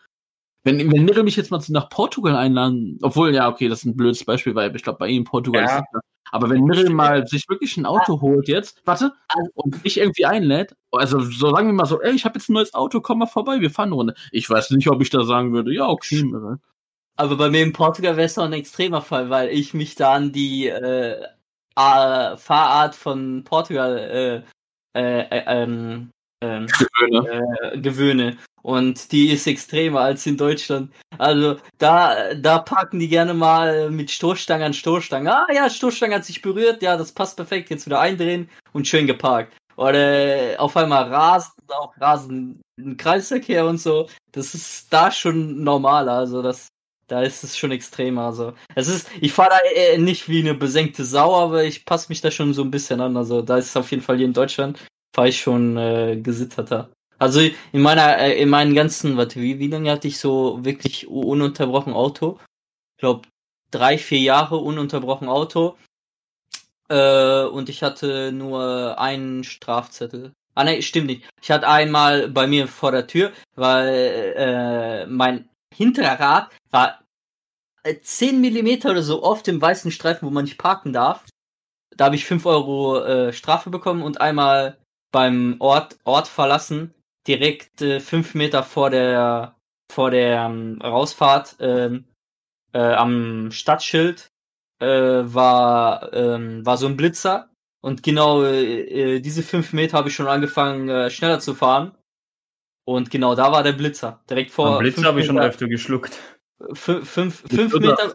wenn, wenn Mirrell mich jetzt mal nach Portugal einladen, obwohl, ja, okay, das ist ein blödes Beispiel, weil ich glaube, bei ihm in Portugal Ja. ist aber wenn Mirrell mal sich wirklich ein Auto holt jetzt, warte, und mich irgendwie einlädt, also so sagen wir mal so, ey, ich habe jetzt ein neues Auto, komm mal vorbei, wir fahren eine Runde. Ich weiß nicht, ob ich da sagen würde, ja, okay, Mirrell. Aber bei mir in Portugal wäre es noch ein extremer Fall, weil ich mich da an die äh, Fahrart von Portugal äh, äh, äh, ähm, ähm, äh, gewöhne. Und die ist extremer als in Deutschland. Also da, da parken die gerne mal mit Stoßstange an Stoßstange. Ah ja, Stoßstange hat sich berührt, ja, das passt perfekt, jetzt wieder eindrehen und schön geparkt. Oder auf einmal Rasen, auch Rasen, ein Kreisverkehr und so. Das ist da schon normal, also das, da ist es schon extremer. Also es ist, ich fahre da äh, nicht wie eine besenkte Sau, aber ich passe mich da schon so ein bisschen an. Also da ist es auf jeden Fall hier in Deutschland fahre ich schon äh, gesitterter. Also in meiner, äh, in meinen ganzen, warte, wie, wie lange hatte ich so wirklich ununterbrochen Auto? Ich glaube drei, vier Jahre ununterbrochen Auto. Äh, und ich hatte nur einen Strafzettel. Ah ne, stimmt nicht. Ich hatte einmal bei mir vor der Tür, weil äh, mein hinterer Rad war äh, 10 Millimeter oder so auf dem weißen Streifen, wo man nicht parken darf. Da habe ich 5 Euro äh, Strafe bekommen und einmal beim Ort, Ort verlassen, direkt äh, 5 Meter vor der vor der ähm, Rausfahrt ähm, äh, am Stadtschild äh, war, ähm, war so ein Blitzer. Und genau äh, äh, diese 5 Meter habe ich schon angefangen, äh, schneller zu fahren. Und genau da war der Blitzer. Direkt vor. Am Blitz fünf habe ich schon öfter geschluckt. fünf, fünf, fünf Meter,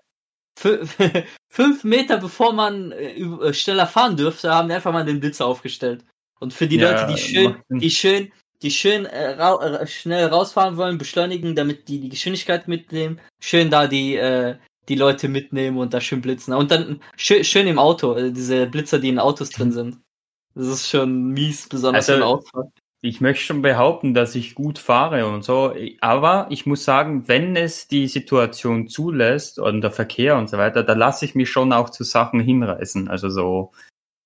fünf, fünf Meter bevor man äh, äh, schneller fahren dürfte, haben die einfach mal den Blitzer aufgestellt. Und für die Ja, Leute, die schön, die schön, die schön äh, rau äh, schnell rausfahren wollen, beschleunigen, damit die die Geschwindigkeit mitnehmen, schön da die äh, die Leute mitnehmen und da schön blitzen. Und dann schön, schön im Auto, äh, diese Blitzer, die in Autos drin sind. Das ist schon mies, besonders Also, im Auto. Ich möchte schon behaupten, dass ich gut fahre und so, aber ich muss sagen, wenn es die Situation zulässt und der Verkehr und so weiter, da lasse ich mich schon auch zu Sachen hinreißen. Also so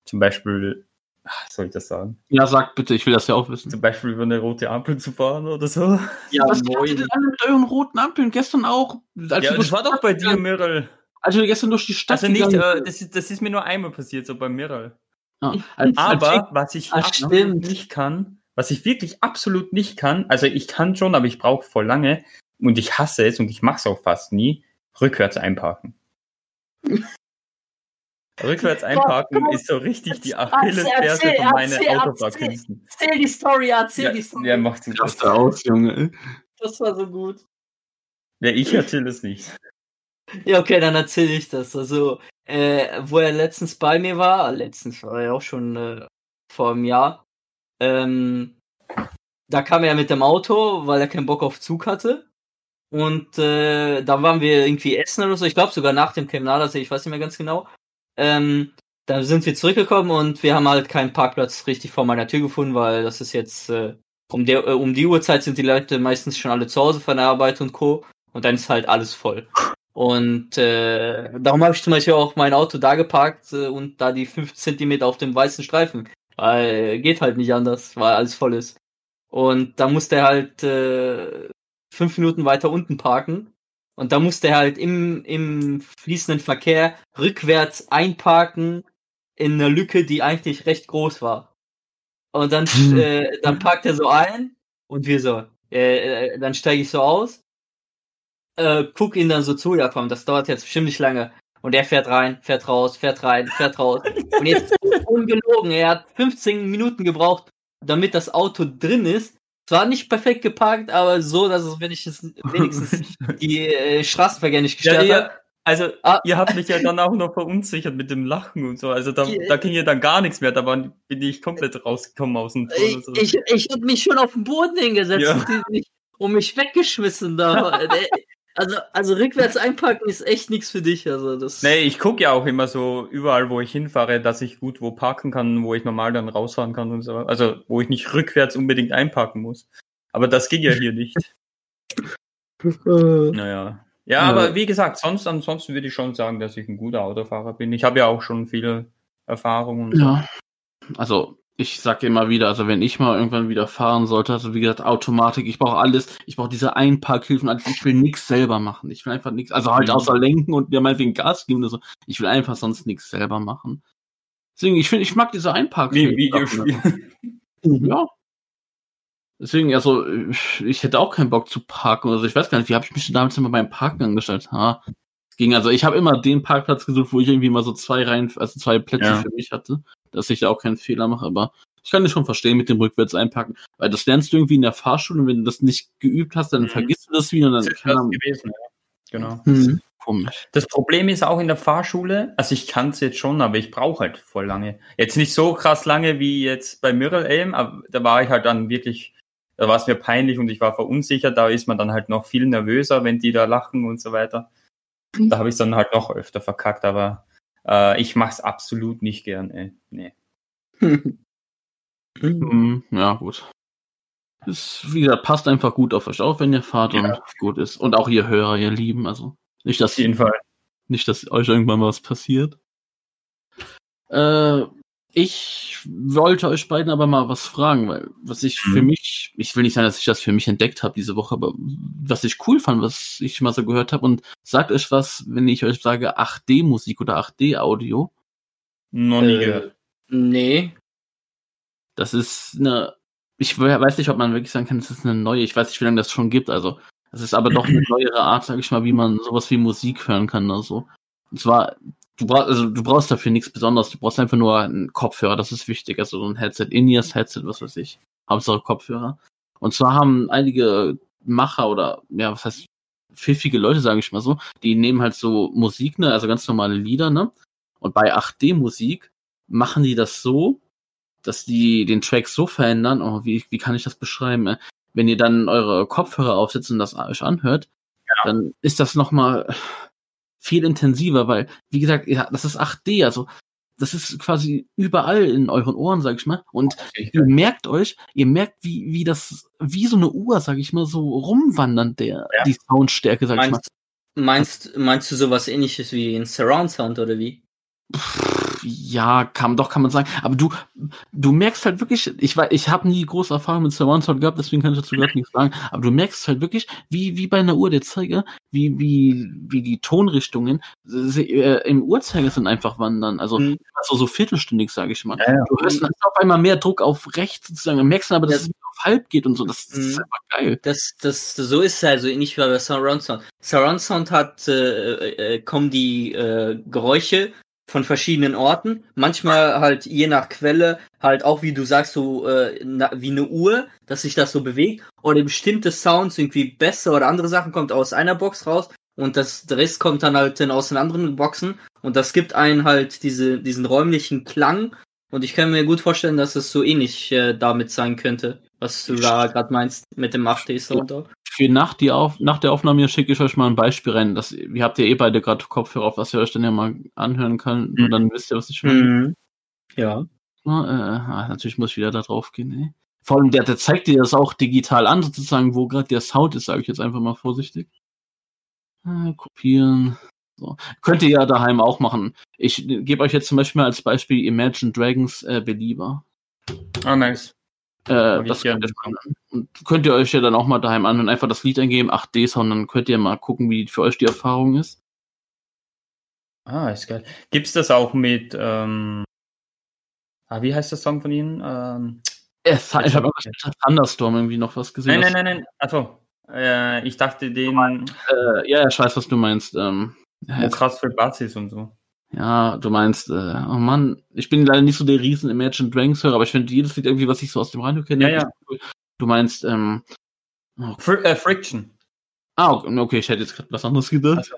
zum Beispiel, ach, soll ich das sagen? Ja, sag bitte, ich will das ja auch wissen. Zum Beispiel über eine rote Ampel zu fahren oder so. Ja, Was macht ihr moin. denn alle mit euren roten Ampeln? Gestern auch. Als Ja, du das war doch bei dir, Mirrell. Als du gestern durch die Stadt Also nicht, äh, das, ist, das ist mir nur einmal passiert, so bei Mirrell. Ja, als, als Aber was ich Ah, absolut nicht kann, was ich wirklich absolut nicht kann, also ich kann schon, aber ich brauche voll lange und ich hasse es und ich mache es auch fast nie, rückwärts einparken. rückwärts einparken Gott. ist so richtig die Achillesferse von meinen erzähl, Autofahrkünsten. Erzähl die Story, erzähl Ja, die Story. ja, macht's gut. Raste aus, Junge. Das war so gut. Ja, ich erzähle es nicht. Ja, okay, dann erzähle ich das. Also, äh, wo er letztens bei mir war, letztens war er auch schon äh, vor einem Jahr, ähm, da kam er mit dem Auto, weil er keinen Bock auf Zug hatte. Und äh, da waren wir irgendwie essen oder so, ich glaube sogar nach dem Kriminalassee, ich weiß nicht mehr ganz genau. Ähm, dann sind wir zurückgekommen und wir haben halt keinen Parkplatz richtig vor meiner Tür gefunden, weil das ist jetzt äh, um, der, äh, um die Uhrzeit sind die Leute meistens schon alle zu Hause von der Arbeit und Co. Und dann ist halt alles voll. Und äh, darum habe ich zum Beispiel auch mein Auto da geparkt äh, und da die 5 Zentimeter auf dem weißen Streifen. Weil äh, geht halt nicht anders, weil alles voll ist. Und da musste er halt äh, fünf Minuten weiter unten parken. Und da musste er halt im, im fließenden Verkehr rückwärts einparken in einer Lücke, die eigentlich recht groß war. Und dann, Hm. äh, dann parkt er so ein und wir so, äh, äh, dann steige ich so aus, äh, guck ihn dann so zu, ja komm, das dauert jetzt bestimmt nicht lange. Und er fährt rein, fährt raus, fährt rein, fährt raus. Und jetzt ungelogen, er hat 15 Minuten gebraucht, damit das Auto drin ist. Zwar nicht perfekt geparkt, aber so, dass es wenigstens, wenigstens die äh, Straßenverkehr nicht Ja, gestört ihr, hat. also, Ah. ihr habt mich ja dann auch noch verunsichert mit dem Lachen und so. Also, da, Ja. da ging ja dann gar nichts mehr. Da war, bin ich komplett rausgekommen aus dem. Ich, und so. ich, ich hab mich schon auf den Boden hingesetzt Ja. und, mich, und mich weggeschmissen da. Also, also rückwärts einpacken ist echt nichts für dich. Also das Nee, ich gucke ja auch immer so überall, wo ich hinfahre, dass ich gut wo parken kann, wo ich normal dann rausfahren kann und so. Also, wo ich nicht rückwärts unbedingt einparken muss. Aber das ging ja hier nicht. Äh, Naja. Ja, Ja. aber wie gesagt, sonst, ansonsten würde ich schon sagen, dass ich ein guter Autofahrer bin. Ich habe ja auch schon viel Erfahrung und so. Ja. Also, ich sag immer wieder, also wenn ich mal irgendwann wieder fahren sollte, also wie gesagt, Automatik, ich brauche alles, ich brauche diese Einparkhilfen, alles, ich will nichts selber machen. Ich will einfach nichts, also halt Mhm. außer lenken und ja meinetwegen Gas geben oder so. Ich will einfach sonst nichts selber machen. Deswegen, ich finde, ich mag diese Einparkhilfen. im Videospiel. Ja. Deswegen, also, ich ich hätte auch keinen Bock zu parken oder so. Ich weiß gar nicht, wie habe ich mich denn damals immer beim Parken angestellt? Ha. Es ging, also ich habe immer den Parkplatz gesucht, wo ich irgendwie mal so zwei Reihen, also zwei Plätze Ja. für mich hatte, dass ich da auch keinen Fehler mache, aber ich kann das schon verstehen mit dem rückwärts einparken, weil das lernst du irgendwie in der Fahrschule und wenn du das nicht geübt hast, dann Mhm. vergisst du das wieder und dann Das ist kann gewesen, ja. Genau. hm. komisch. Das Problem ist auch in der Fahrschule, also ich kann es jetzt schon, aber ich brauche halt voll lange. Jetzt nicht so krass lange wie jetzt bei Mirror Aim, aber da war ich halt dann wirklich, da war es mir peinlich und ich war verunsichert, da ist man dann halt noch viel nervöser, wenn die da lachen und so weiter. Da habe ich dann halt noch öfter verkackt, aber äh, ich mache es absolut nicht gern, ey. Nee. Mhm, ja, gut. Ist, wie gesagt, passt einfach gut auf euch auf, wenn ihr fahrt Ja. und gut ist. Und auch ihr Hörer, ihr Lieben, also nicht, dass Auf jeden Fall. Nicht, dass euch irgendwann mal was passiert. Äh, ich wollte euch beiden aber mal was fragen, weil was ich für Mhm. mich, ich will nicht sagen, dass ich das für mich entdeckt habe diese Woche, aber was ich cool fand, was ich mal so gehört habe und sagt euch was, wenn ich euch sage 8D-Musik oder 8D-Audio. Noch nie Äh, gehört. Nee. Das ist eine, ich we- weiß nicht, ob man wirklich sagen kann, das ist eine neue, ich weiß nicht, wie lange das schon gibt, also es ist aber doch eine neuere Art, sag ich mal, wie man sowas wie Musik hören kann oder so. Und zwar, du brauchst, also du brauchst dafür nichts Besonderes, du brauchst einfach nur einen Kopfhörer, das ist wichtig, also so ein Headset, In-Ears Headset, was weiß ich. Hauptsache Kopfhörer. Und zwar haben einige Macher oder, ja, was heißt, pfiffige Leute, sage ich mal so, die nehmen halt so Musik, ne, also ganz normale Lieder, ne? Und bei 8D-Musik machen die das so, dass die den Track so verändern, oh, wie, wie kann ich das beschreiben? äh? Wenn ihr dann eure Kopfhörer aufsetzt und das euch anhört, dann ist das nochmal viel intensiver, weil, wie gesagt, ja, das ist 8D, also das ist quasi überall in euren Ohren, sag ich mal. Und ihr merkt euch, ihr merkt, wie, wie das, wie so eine Uhr, sag ich mal, so rumwandern, der, Ja. die Soundstärke, sag ich mal. Meinst, meinst, meinst du sowas ähnliches wie ein Surround Sound oder wie? Ja, kann, doch kann man sagen. Aber du, du merkst halt wirklich, ich weiß, ich habe nie große Erfahrung mit Surround Sound gehabt, deswegen kann ich dazu gerade nichts sagen. Aber du merkst halt wirklich, wie, wie bei einer Uhr der Zeiger, wie, wie, wie die Tonrichtungen äh, im Uhrzeigersinn einfach wandern. Also Mhm. so, so viertelstündig, sage ich mal. Ja, ja. Du hörst dann auf einmal mehr Druck auf rechts sozusagen, dann merkst du aber, dass Ja. es auf halb geht und so. Das, das ist Mhm. einfach geil. Das, das, so ist es also ähnlich wie bei Surround Sound. Surround Sound hat, äh, äh, kommen die äh, Geräusche von verschiedenen Orten. Manchmal halt je nach Quelle halt auch, wie du sagst, so äh, na, wie eine Uhr, dass sich das so bewegt. Oder bestimmte Sounds irgendwie besser oder andere Sachen kommt aus einer Box raus und das der Rest kommt dann halt dann aus den anderen Boxen. Und das gibt einen halt diese, diesen räumlichen Klang. Und ich kann mir gut vorstellen, dass es so ähnlich äh, damit sein könnte, was du da gerade meinst mit dem 8D-Sound. Für nach, die auf, nach der Aufnahme hier schicke ich euch mal ein Beispiel rein. Das, ihr habt ja eh beide gerade Kopfhörer auf, was ihr euch dann ja mal anhören könnt. Mhm. Und dann wisst ihr, was ich meine. Mhm. Ja. Na, äh, ah, natürlich muss ich wieder da drauf gehen. Ey. Vor allem, der, der zeigt dir das auch digital an, sozusagen, wo gerade der Sound ist, sage ich jetzt einfach mal vorsichtig. Äh, kopieren. So. Könnt ihr ja daheim auch machen. Ich gebe euch jetzt zum Beispiel mal als Beispiel Imagine Dragons äh, Belieber. Ah, nice. Äh, ich das könnt, ihr, und könnt ihr euch ja dann auch mal daheim anhören, einfach das Lied eingeben, 8D-Sound, dann könnt ihr mal gucken, wie für euch die Erfahrung ist. Ah, ist geil. Gibt's das auch mit, ähm, Ah, wie heißt der Song von Ihnen? Ähm, ich habe Thunderstorm irgendwie noch was gesehen. nein, nein, nein, nein. Achso. Äh, ich dachte den, Äh, ja, ich weiß, was du meinst. Ähm, ja, krass Bass ist und so. Ja, du meinst, äh, oh Mann, ich bin leider nicht so der riesen Imagine Dragons Hörer, aber ich finde jedes Lied irgendwie, was ich so aus dem Radio kenne. Ja, ja. cool. Du meinst, ähm, Fr äh, Friction. ah, okay, ich hätte jetzt gerade was anderes gedacht. Ach so.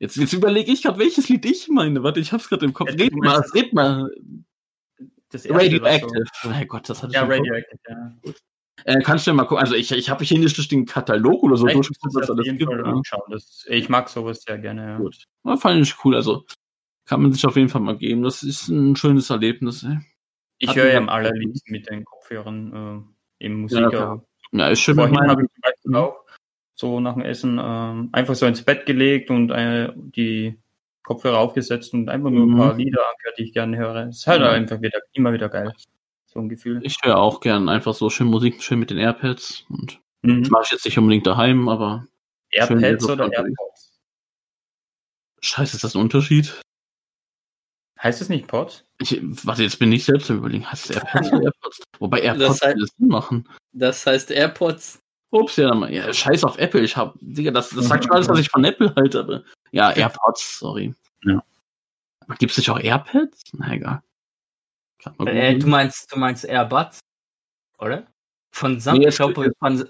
Jetzt, jetzt überlege ich gerade, welches Lied ich meine. Warte, ich hab's gerade im Kopf. Ja, Red mal, red mal. Das Radioactive. Oh mein Gott, das hatte So, ich ja. Radioactive, ja. Äh, kannst du ja mal gucken. Also ich, ich habe hier nicht durch den Katalog oder so durchgeguckt, was ich alles gibt. Ja. mag sowas sehr gerne. Ja. Gut. Ja, fand ich cool. Also kann man sich auf jeden Fall mal geben. Das ist ein schönes Erlebnis. Ey. Ich höre ja am allerliebsten mit den Kopfhörern äh, im Musik. Ja. Ja, ist schön Vorhin habe ich zum Beispiel Mhm. auch so nach dem Essen ähm, einfach so ins Bett gelegt und äh, die Kopfhörer aufgesetzt und einfach nur ein Mhm. paar Lieder angehört, die ich gerne höre. Es ist halt Ja. einfach wieder immer wieder geil. So ein Gefühl. Ich höre auch gern einfach so schön Musik, schön mit den AirPads. Und Mhm. das mache ich jetzt nicht unbedingt daheim, aber AirPads oder. AirPods? scheiße, ist das ein Unterschied? Heißt es nicht Pods? Ich, warte, jetzt bin ich selbst überlegen. Heißt es AirPods oder AirPods? Wobei AirPods Das heißt- Sinn machen. Das heißt AirPods. Ups, ja, dann mal. ja, scheiß auf Apple. Ich hab, Digga, das, das sagt schon alles, was ich von Apple halte, aber. Ja, AirPods, sorry. Ja. Gibt es nicht auch AirPads? Na egal. Äh, du meinst, du meinst Airbuds, oder? Von Nee, Samsung, jetzt- ich glaube von,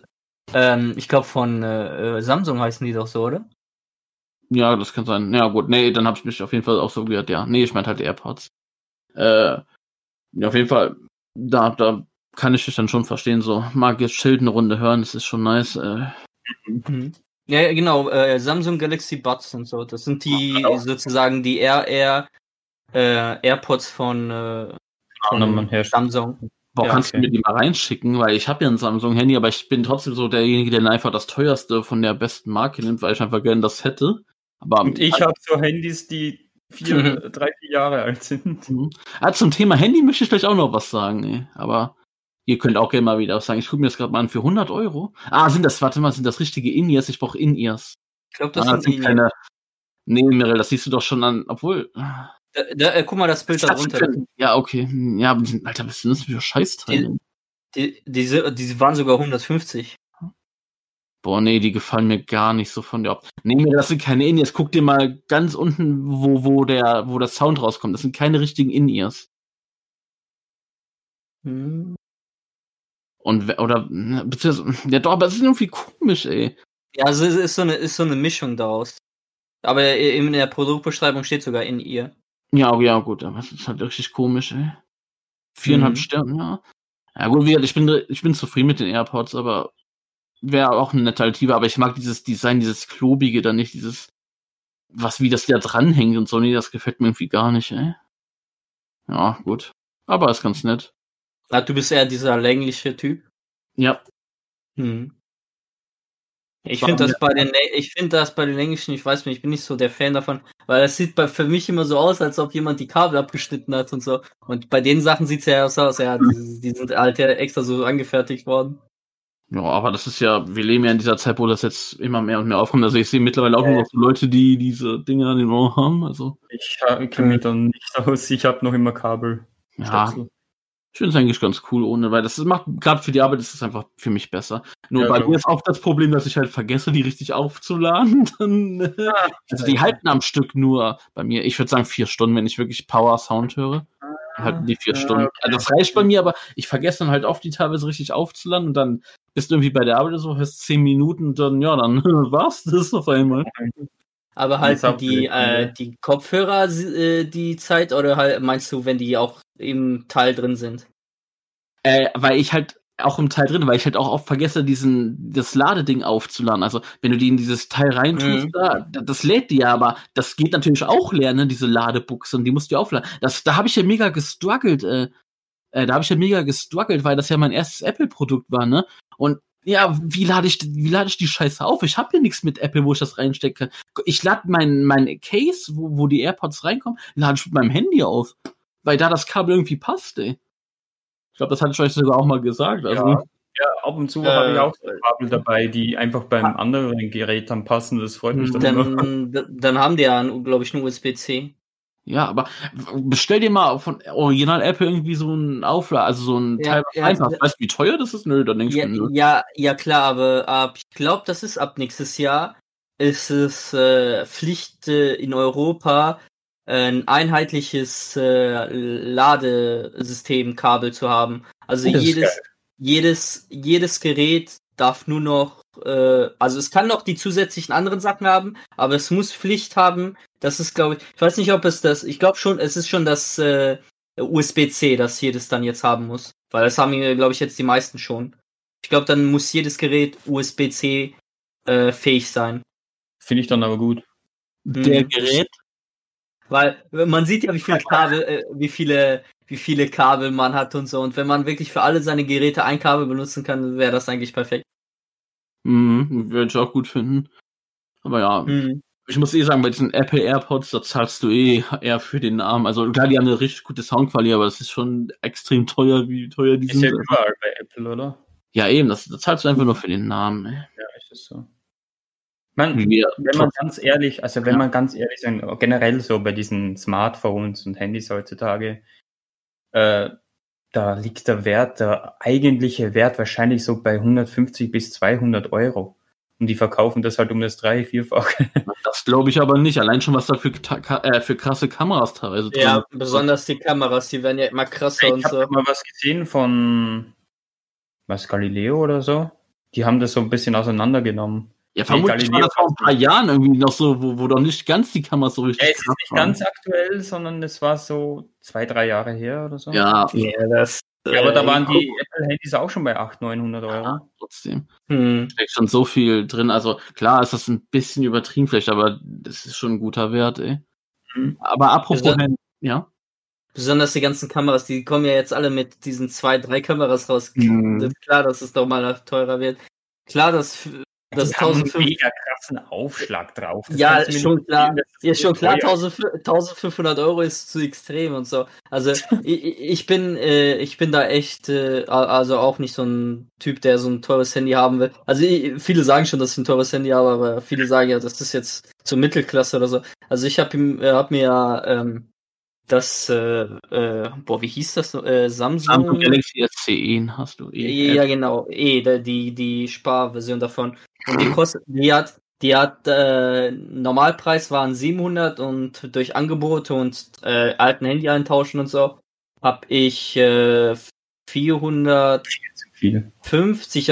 ähm, ich glaub von äh, äh, Samsung heißen die doch so, oder? Ja, das kann sein. Ja, gut. Nee, dann habe ich mich auf jeden Fall auch so gehört, ja. Nee, ich meinte halt AirPods. Äh, ja, auf jeden Fall, da, da kann ich dich dann schon verstehen, so. Mag jetzt Schild eine Runde hören, das ist schon nice. Äh, Mhm. Ja, ja, genau, äh, Samsung Galaxy Buds und so. Das sind die sozusagen die Air Air äh, AirPods von, äh, von Hersteller. Samsung. boah, Ja, kannst okay. du mir die mal reinschicken, weil ich habe ja ein Samsung-Handy, aber ich bin trotzdem so derjenige, der einfach das teuerste von der besten Marke nimmt, weil ich einfach gerne das hätte. Aber Und ich habe so Handys, die vier, drei, vier Jahre alt sind. Mhm. Ah, zum Thema Handy möchte ich gleich auch noch was sagen, ey. Aber ihr könnt auch gerne mal wieder was sagen. Ich gucke mir das gerade mal an für 100 Euro. Ah, sind das, warte mal, sind das richtige In-Ears? Ich brauche In-Ears. Ich glaube, das ah, sind die. keine. Nee, Mirel, das siehst du doch schon an, obwohl. Da, da, äh, guck mal das Bild da drunter. Ja, okay. Hm, Ja, die sind, Alter, was sind das für Scheißteile? Die, diese, die waren sogar 150. Boah, nee, die gefallen mir gar nicht so von der Optik. Nee, das sind keine In-Ears. Guck dir mal ganz unten, wo, wo der, wo der Sound rauskommt. Das sind keine richtigen In-Ears. Hm. Und, oder, beziehungsweise, ja doch, aber es ist irgendwie komisch, ey. Ja, also es ist so eine, ist so eine Mischung daraus. Aber in der Produktbeschreibung steht sogar in ihr. Ja, ja, gut, aber es ist halt richtig komisch, ey. Viereinhalb Mhm. Sterne, ja. Ja, gut, ich bin, ich bin zufrieden mit den AirPods, aber wäre auch eine nette Alternative, aber ich mag dieses Design, dieses klobige da nicht, dieses, was, wie das da dranhängt und so, nee, das gefällt mir irgendwie gar nicht, ey. Ja, gut. Aber ist ganz nett. Ah, du bist eher dieser längliche Typ. Ja, Hm. Ich finde das bei den, ich finde das bei den länglichen, ich weiß nicht, ich bin nicht so der Fan davon, weil es sieht bei, für mich immer so aus, als ob jemand die Kabel abgeschnitten hat und so. Und bei den Sachen sieht's ja so aus, ja, die, die sind halt ja extra so angefertigt worden. Ja, aber das ist ja, wir leben ja in dieser Zeit, wo das jetzt immer mehr und mehr aufkommt. Also ich sehe mittlerweile auch nur noch so Leute, die diese Dinger an den Ohren haben, also. Ich ha- kenne mich dann nicht aus. Ich habe noch immer Kabel. Ja, Ich finde es eigentlich ganz cool ohne, weil das macht gerade für die Arbeit ist es einfach für mich besser. Nur Ja, bei mir ist auch das Problem, dass ich halt vergesse, die richtig aufzuladen. Dann, äh, also die halten am Stück nur bei mir, ich würde sagen vier Stunden, wenn ich wirklich Power Sound höre. Dann halten die vier Ah, Stunden. okay. Also das reicht bei mir, aber ich vergesse dann halt oft, die teilweise richtig aufzuladen und dann bist du irgendwie bei der Arbeit oder so, hörst zehn Minuten und dann, ja, dann war's das auf einmal. Aber halten auch die, äh, die Kopfhörer äh, die Zeit oder halt, meinst du, wenn die auch im Teil drin sind? Äh, weil ich halt auch im Teil drin, weil ich halt auch oft vergesse, diesen, das Ladeding aufzuladen. Also, wenn du die in dieses Teil reintust, Mhm. da, da- das lädt die ja, aber das geht natürlich auch leer, ne, diese Ladebuchse, und die musst du ja aufladen. Das, da habe ich ja mega gestruggelt, äh, äh, da habe ich ja mega gestruggelt, weil das ja mein erstes Apple-Produkt war, ne? Und ja, wie lade ich, wie lade ich die Scheiße auf? Ich habe ja nichts mit Apple, wo ich das reinstecke. Ich lade mein, mein Case, wo, wo die AirPods reinkommen, lade ich mit meinem Handy auf. Weil da das Kabel irgendwie passt, ey. Ich glaube, das hatte ich euch sogar auch mal gesagt. Also, Ja. Ja, ab und zu Äh, habe ich auch so Kabel dabei, die einfach beim anderen Gerät dann passen. Das freut mich dann immer. Dann, dann haben die ja, glaube ich, nur USB-C. Ja, aber bestell dir mal von Original Apple irgendwie so ein Auflage, also so ein Ja, Teil ja, einfach. ja. Weißt du, wie teuer das ist? Nö, dann denkst Ja, du, nö. ja, ja klar, aber ab, ich glaube, das ist ab nächstes Jahr, ist es äh, Pflicht äh, in Europa, ein einheitliches äh, Ladesystemkabel zu haben. Also Das jedes, jedes, jedes Gerät darf nur noch, äh, also es kann noch die zusätzlichen anderen Sachen haben, aber es muss Pflicht haben. Das ist, glaube ich, ich weiß nicht, ob es das, ich glaube schon, es ist schon das äh, USB-C, das jedes dann jetzt haben muss. Weil das haben, glaube ich, jetzt die meisten schon. Ich glaube, dann muss jedes Gerät USB-C äh, fähig sein. Finde ich dann aber gut. Der Mhm. Gerät, Weil man sieht ja, wie viele Kabel, äh, wie viele, wie viele Kabel man hat und so. Und wenn man wirklich für alle seine Geräte ein Kabel benutzen kann, wäre das eigentlich perfekt. mhm, würde ich auch gut finden. Aber ja, Mhm. ich muss eh sagen, bei diesen Apple AirPods, da zahlst du eh eher für den Namen. Also klar, die haben eine richtig gute Soundqualität, aber das ist schon extrem teuer, wie teuer die Ist ja sind. überall bei Apple, oder? Ja, eben, das, das zahlst du einfach nur für den Namen. Ey. Ja, ist das so. Man, Wir, wenn man ganz ehrlich, also wenn Ja. man ganz ehrlich sein, generell so bei diesen Smartphones und Handys heutzutage, äh, da liegt der Wert, der eigentliche Wert wahrscheinlich so bei 150 bis 200 Euro. Und die verkaufen das halt um das drei, vierfache. das glaube ich aber nicht. Allein schon, was da für, äh, für krasse Kameras teilweise drin Ja, besonders die Kameras, die werden ja immer krasser Ich und habe so. mal was gesehen von was Galileo oder so. Die haben das so ein bisschen auseinandergenommen. Ja, vermutlich war das vor ein paar Jahren irgendwie noch so, wo, wo doch nicht ganz die Kameras so richtig Ja, es ist nicht waren. ganz aktuell, sondern es war so zwei, drei Jahre her oder so. Ja, Ja, das. Ja, aber da äh, waren die Apple-Handys auch schon bei 800, 900 Euro. trotzdem. Hm. steckt schon so viel drin. Also klar ist das ein bisschen übertrieben vielleicht, aber das ist schon ein guter Wert, ey. Mhm. Aber apropos Beson- Handy, ja. Besonders die ganzen Kameras, die kommen ja jetzt alle mit diesen zwei, drei Kameras raus. Das ist klar, dass es doch mal teurer wird. Klar, dass das Die haben einen 1500 mega krassen Aufschlag drauf. Das Ja, mir schon klar. Ja, ist schon klar, teuer. 1000 1500 Euro ist zu extrem und so. Also ich, ich bin, äh, ich bin da echt, äh, also auch nicht so ein Typ, der so ein teures Handy haben will. Also ich, viele sagen schon, dass ich ein teures Handy habe, aber viele sagen ja, das ist jetzt zur Mittelklasse oder so. Also ich habe äh, hab mir ja ähm, das, äh, äh, boah, wie hieß das? Äh, Samsung. Samsung Galaxy S10 hast du eh. Ja, genau. Eh, die, die Sparversion davon. Und die kostet, die hat, die hat, äh, Normalpreis waren 700 und durch Angebote und äh, alten Handy eintauschen und so, hab ich äh, 450 zu viel.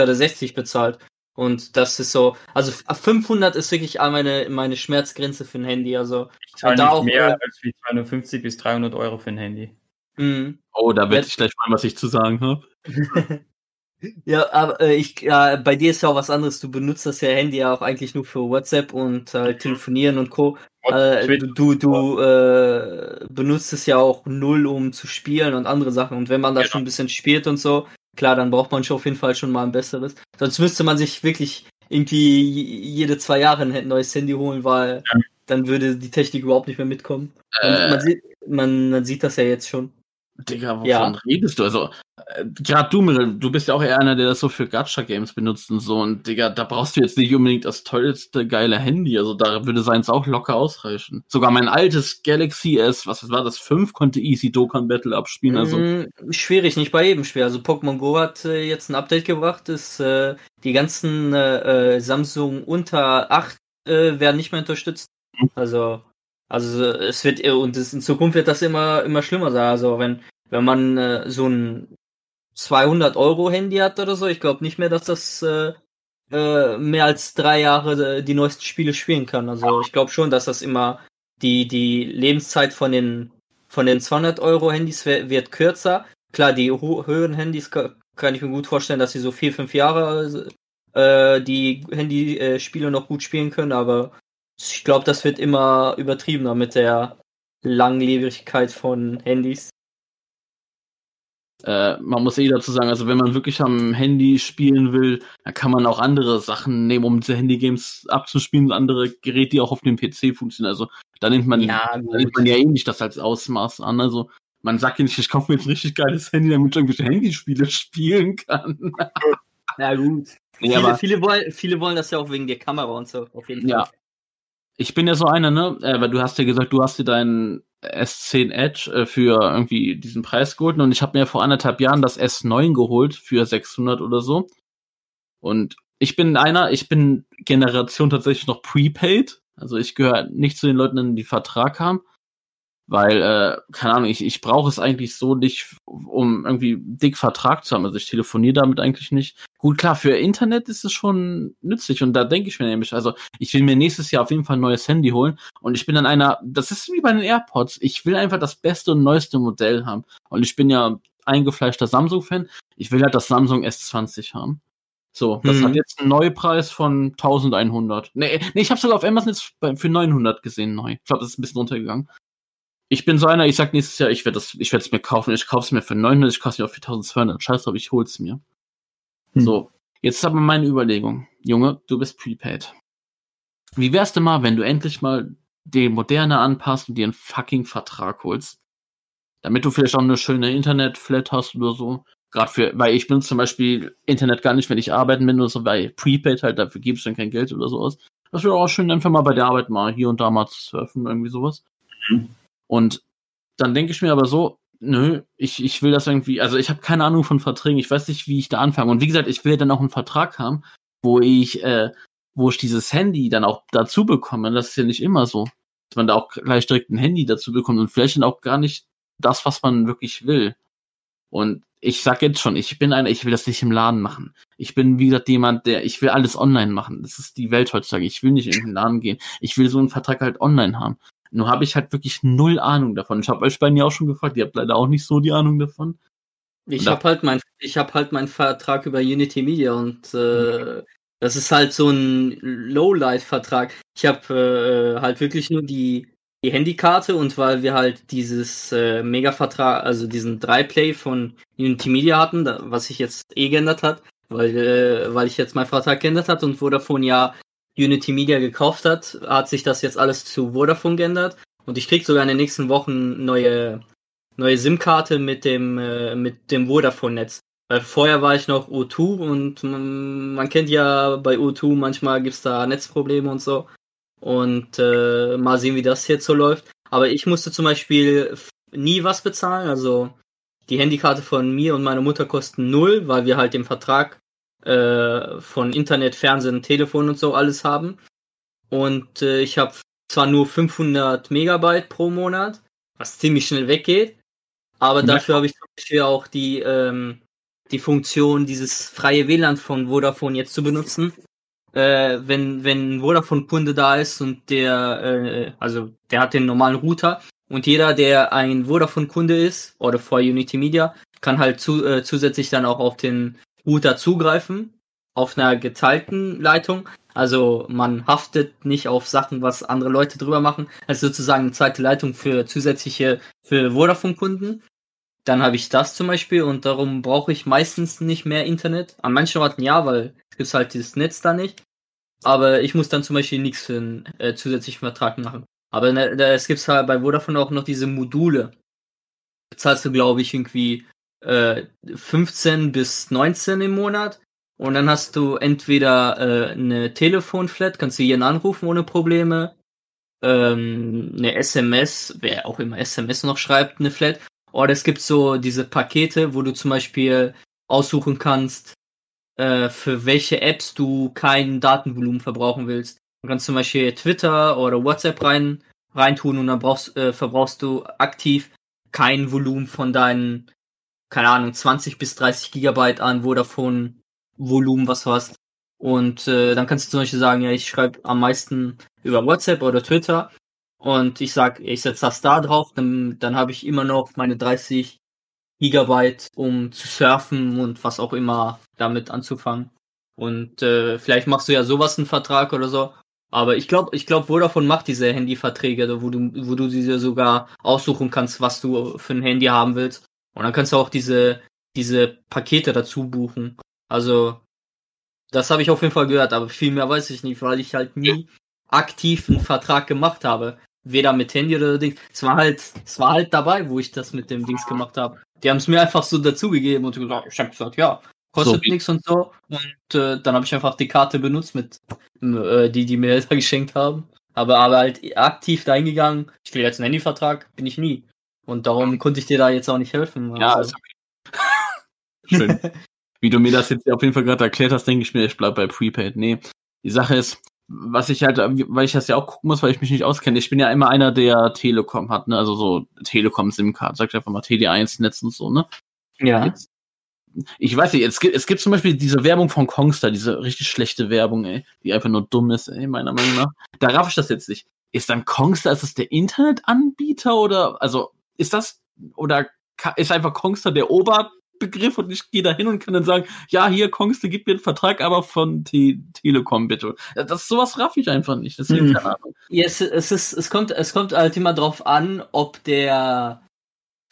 oder 60 bezahlt. Und das ist so, also 500 ist wirklich all meine, meine Schmerzgrenze für ein Handy, also, Ich zahle da nicht auch, mehr äh, als wie 250 bis 300 Euro für ein Handy. mh. Oh, da werde ich gleich mal, was ich zu sagen habe. Ja, aber äh, ich, ja, bei dir ist ja auch was anderes. Du benutzt das ja Handy ja auch eigentlich nur für WhatsApp und äh, telefonieren und Co. Äh, du, du äh, benutzt es ja auch null, um zu spielen und andere Sachen. Und wenn man da Genau. schon ein bisschen spielt und so, klar, dann braucht man schon auf jeden Fall schon mal ein besseres. Sonst müsste man sich wirklich irgendwie jede zwei Jahre ein neues Handy holen, weil Ja. dann würde die Technik überhaupt nicht mehr mitkommen. Man, Äh, man, sieht, man, man sieht das ja jetzt schon. Digga, wovon Ja. redest du? Also, gerade du, Mirel, du bist ja auch eher einer, der das so für Gacha-Games benutzt und so. Und Digga, da brauchst du jetzt nicht unbedingt das tollste geile Handy. Also da würde seins auch locker ausreichen. Sogar mein altes Galaxy S, was war das, 5, konnte easy Dokkan Battle abspielen. Also, Mm, schwierig, nicht bei jedem schwer. Also Pokémon Go hat äh, jetzt ein Update gebracht, ist äh, die ganzen äh, äh, Samsung unter 8 äh, werden nicht mehr unterstützt. Also also es wird äh, und es, in Zukunft wird das immer immer schlimmer sein. Also wenn wenn man äh, so ein 200 Euro Handy hat oder so, ich glaube nicht mehr, dass das äh, äh, mehr als drei Jahre äh, die neuesten Spiele spielen kann. Also ich glaube schon, dass das immer die die Lebenszeit von den von den 200 Euro Handys wird kürzer. Klar, die höheren Handys ka- kann ich mir gut vorstellen, dass sie so vier, fünf Jahre äh, die Handyspiele noch gut spielen können, aber ich glaube, das wird immer übertriebener mit der Langlebigkeit von Handys. Äh, man muss eh dazu sagen, also wenn man wirklich am Handy spielen will, dann kann man auch andere Sachen nehmen, um diese Handy-Games abzuspielen, andere Geräte, die auch auf dem PC funktionieren. Also da nimmt man, da nimmt man ja eh nicht das als Ausmaß an. Also man sagt ja nicht, ich kaufe mir jetzt ein richtig geiles Handy, damit ich irgendwelche Handyspiele spielen kann. Ja, gut. Nee, viele, aber viele, wollen, viele wollen das ja auch wegen der Kamera und so, auf jeden Fall. Ja. ich bin ja so einer, ne? Äh, weil du hast ja gesagt, du hast dir dein S10 Edge äh, für irgendwie diesen Preis geholt und ich habe mir vor anderthalb Jahren das S9 geholt für 600 oder so. Und ich bin einer, ich bin Generation tatsächlich noch prepaid. Also ich gehöre nicht zu den Leuten, die Vertrag haben. Weil, äh, keine Ahnung, ich, ich brauche es eigentlich so nicht, um irgendwie dick Vertrag zu haben. Also ich telefoniere damit eigentlich nicht. Gut, klar, für Internet ist es schon nützlich und da denke ich mir nämlich, also ich will mir nächstes Jahr auf jeden Fall ein neues Handy holen und ich bin dann einer, das ist wie bei den AirPods, ich will einfach das beste und neueste Modell haben. Und ich bin ja eingefleischter Samsung-Fan, ich will halt das Samsung S20 haben. So, das Mhm. hat jetzt einen Neupreis von 1100. Nee, nee ich habe sogar auf Amazon jetzt für 900 gesehen neu. Ich glaube, das ist ein bisschen runtergegangen. Ich bin so einer, ich sag nächstes Jahr, ich werde ich es mir kaufen. Ich kaufe es mir für 900, ich kaufe es mir auch für 1200. Scheiß drauf, ich hol's mir. Hm. So, jetzt ist aber meine Überlegung. Junge, du bist prepaid. Wie wär's denn mal, wenn du endlich mal die Moderne anpasst und dir einen fucking Vertrag holst? Damit du vielleicht auch eine schöne Internet-Flat hast oder so. Gerade für, weil ich benutze zum Beispiel Internet gar nicht, wenn ich arbeiten bin oder so, weil Prepaid halt, dafür gibst du dann kein Geld oder so aus. Das wäre auch schön, einfach mal bei der Arbeit mal hier und da mal zu surfen, irgendwie sowas. Mhm. Und dann denke ich mir aber so, nö, ich, ich will das irgendwie, also ich habe keine Ahnung von Verträgen, ich weiß nicht, wie ich da anfange. Und wie gesagt, ich will ja dann auch einen Vertrag haben, wo ich, äh, wo ich dieses Handy dann auch dazu bekomme. Das ist ja nicht immer so, dass man da auch gleich direkt ein Handy dazu bekommt und vielleicht dann auch gar nicht das, was man wirklich will. Und ich sag jetzt schon, ich bin einer, ich will das nicht im Laden machen. Ich bin, wie gesagt, jemand, der, ich will alles online machen. Das ist die Welt heutzutage. Ich will nicht in den Laden gehen. Ich will so einen Vertrag halt online haben. Nur habe ich halt wirklich null Ahnung davon. Ich habe euch beiden ja auch schon gefragt, ihr habt leider auch nicht so die Ahnung davon. Ich habe halt mein, ich habe halt meinen Vertrag über Unity Media und äh, das ist halt so ein Lowlight-Vertrag. Ich habe äh, halt wirklich nur die die Handykarte und weil wir halt dieses äh, Mega-Vertrag, also diesen 3-Play von Unity Media hatten, da, was sich jetzt eh geändert hat, weil äh, weil ich jetzt meinen Vertrag geändert hat und Vodafone ja Unity Media gekauft hat, hat sich das jetzt alles zu Vodafone geändert und ich krieg sogar in den nächsten Wochen neue neue SIM-Karte mit dem äh, mit dem Vodafone-Netz. Weil vorher war ich noch O2 und man, man kennt ja bei O2 manchmal gibt's da Netzprobleme und so. Und äh, mal sehen, wie das jetzt so läuft. Aber ich musste zum Beispiel nie was bezahlen. Also die Handykarte von mir und meiner Mutter kosten null, weil wir halt den Vertrag äh, von Internet, Fernsehen, Telefon und so alles haben. Und äh, ich habe zwar nur 500 Megabyte pro Monat, was ziemlich schnell weggeht, aber Ja. dafür habe ich zum Beispiel auch die, ähm, die Funktion, dieses freie WLAN von Vodafone jetzt zu benutzen. Äh, wenn, wenn Vodafone-Kunde da ist und der, äh, also der hat den normalen Router und jeder, der ein Vodafone-Kunde ist oder vor Unity Media, kann halt zu, äh, zusätzlich dann auch auf den Router zugreifen, auf einer geteilten Leitung. Also man haftet nicht auf Sachen, was andere Leute drüber machen. Also sozusagen eine zweite Leitung für zusätzliche, für Vodafone-Kunden. Dann habe ich das zum Beispiel und darum brauche ich meistens nicht mehr Internet. An manchen Orten ja, weil es gibt halt dieses Netz da nicht. Aber ich muss dann zum Beispiel nichts für einen äh, zusätzlichen Vertrag machen. Aber ne, es gibt halt bei Vodafone auch noch diese Module. Da zahlst du, glaube ich, irgendwie äh, 15 bis 19 im Monat. Und dann hast du entweder äh, eine Telefonflat, kannst du jeden anrufen ohne Probleme. Ähm, eine SMS, wer auch immer SMS noch schreibt, eine Flat. Oder es gibt so diese Pakete, wo du zum Beispiel aussuchen kannst, äh, für welche Apps du kein Datenvolumen verbrauchen willst. Du kannst zum Beispiel Twitter oder WhatsApp rein reintun und dann brauchst, äh, verbrauchst du aktiv kein Volumen von deinen, keine Ahnung, 20 bis 30 Gigabyte an Vodafone Volumen, was du hast. Und äh, dann kannst du zum Beispiel sagen, ja, ich schreibe am meisten über WhatsApp oder Twitter und ich sag, ich setze das da drauf, dann, dann habe ich immer noch meine 30 Gigabyte, um zu surfen und was auch immer damit anzufangen. Und äh, vielleicht machst du ja sowas einen Vertrag oder so. Aber ich glaube, ich glaube, Vodafone macht diese Handyverträge, wo du, wo du diese sogar aussuchen kannst, was du für ein Handy haben willst. Und dann kannst du auch diese, diese Pakete dazu buchen. Also, das habe ich auf jeden Fall gehört, aber viel mehr weiß ich nicht, weil ich halt nie aktiv einen Vertrag gemacht habe. Weder mit Handy oder Dings. Es war halt, es war halt dabei, wo ich das mit dem Dings gemacht habe. Die haben es mir einfach so dazugegeben und gesagt, ich habe gesagt, ja, kostet So. nichts und so. Und äh, dann habe ich einfach die Karte benutzt mit äh, die, die mir da geschenkt haben. Aber, aber halt aktiv da hingegangen, ich will jetzt einen Handyvertrag, bin ich nie. Und darum konnte ich dir da jetzt auch nicht helfen. Ja, also. ist okay. Schön. Wie du mir das jetzt auf jeden Fall gerade erklärt hast, denke ich mir, ich bleib bei Prepaid. Nee, die Sache ist, was ich halt, weil ich das ja auch gucken muss, weil ich mich nicht auskenne. Ich bin ja immer einer, der Telekom hat, ne? Also so Telekom SIM-Card, sagt einfach mal TD1 Netz und so, ne? ja. Jetzt, ich weiß nicht, es gibt, es gibt zum Beispiel diese Werbung von Kongstar, diese richtig schlechte Werbung, ey, die einfach nur dumm ist, ey, meiner Meinung nach. Da raff ich das jetzt nicht. Ist dann Kongstar, ist das der Internetanbieter oder, also, ist das, oder ist einfach Kongstar der Oberbegriff und ich gehe da hin und kann dann sagen, ja, hier, Kongstar gibt mir einen Vertrag, aber von Te Telekom bitte. Das, sowas raff ich einfach nicht, deswegen, Mhm. keine Ahnung. Ja, es, es, ist, es, kommt, es kommt halt immer drauf an, ob der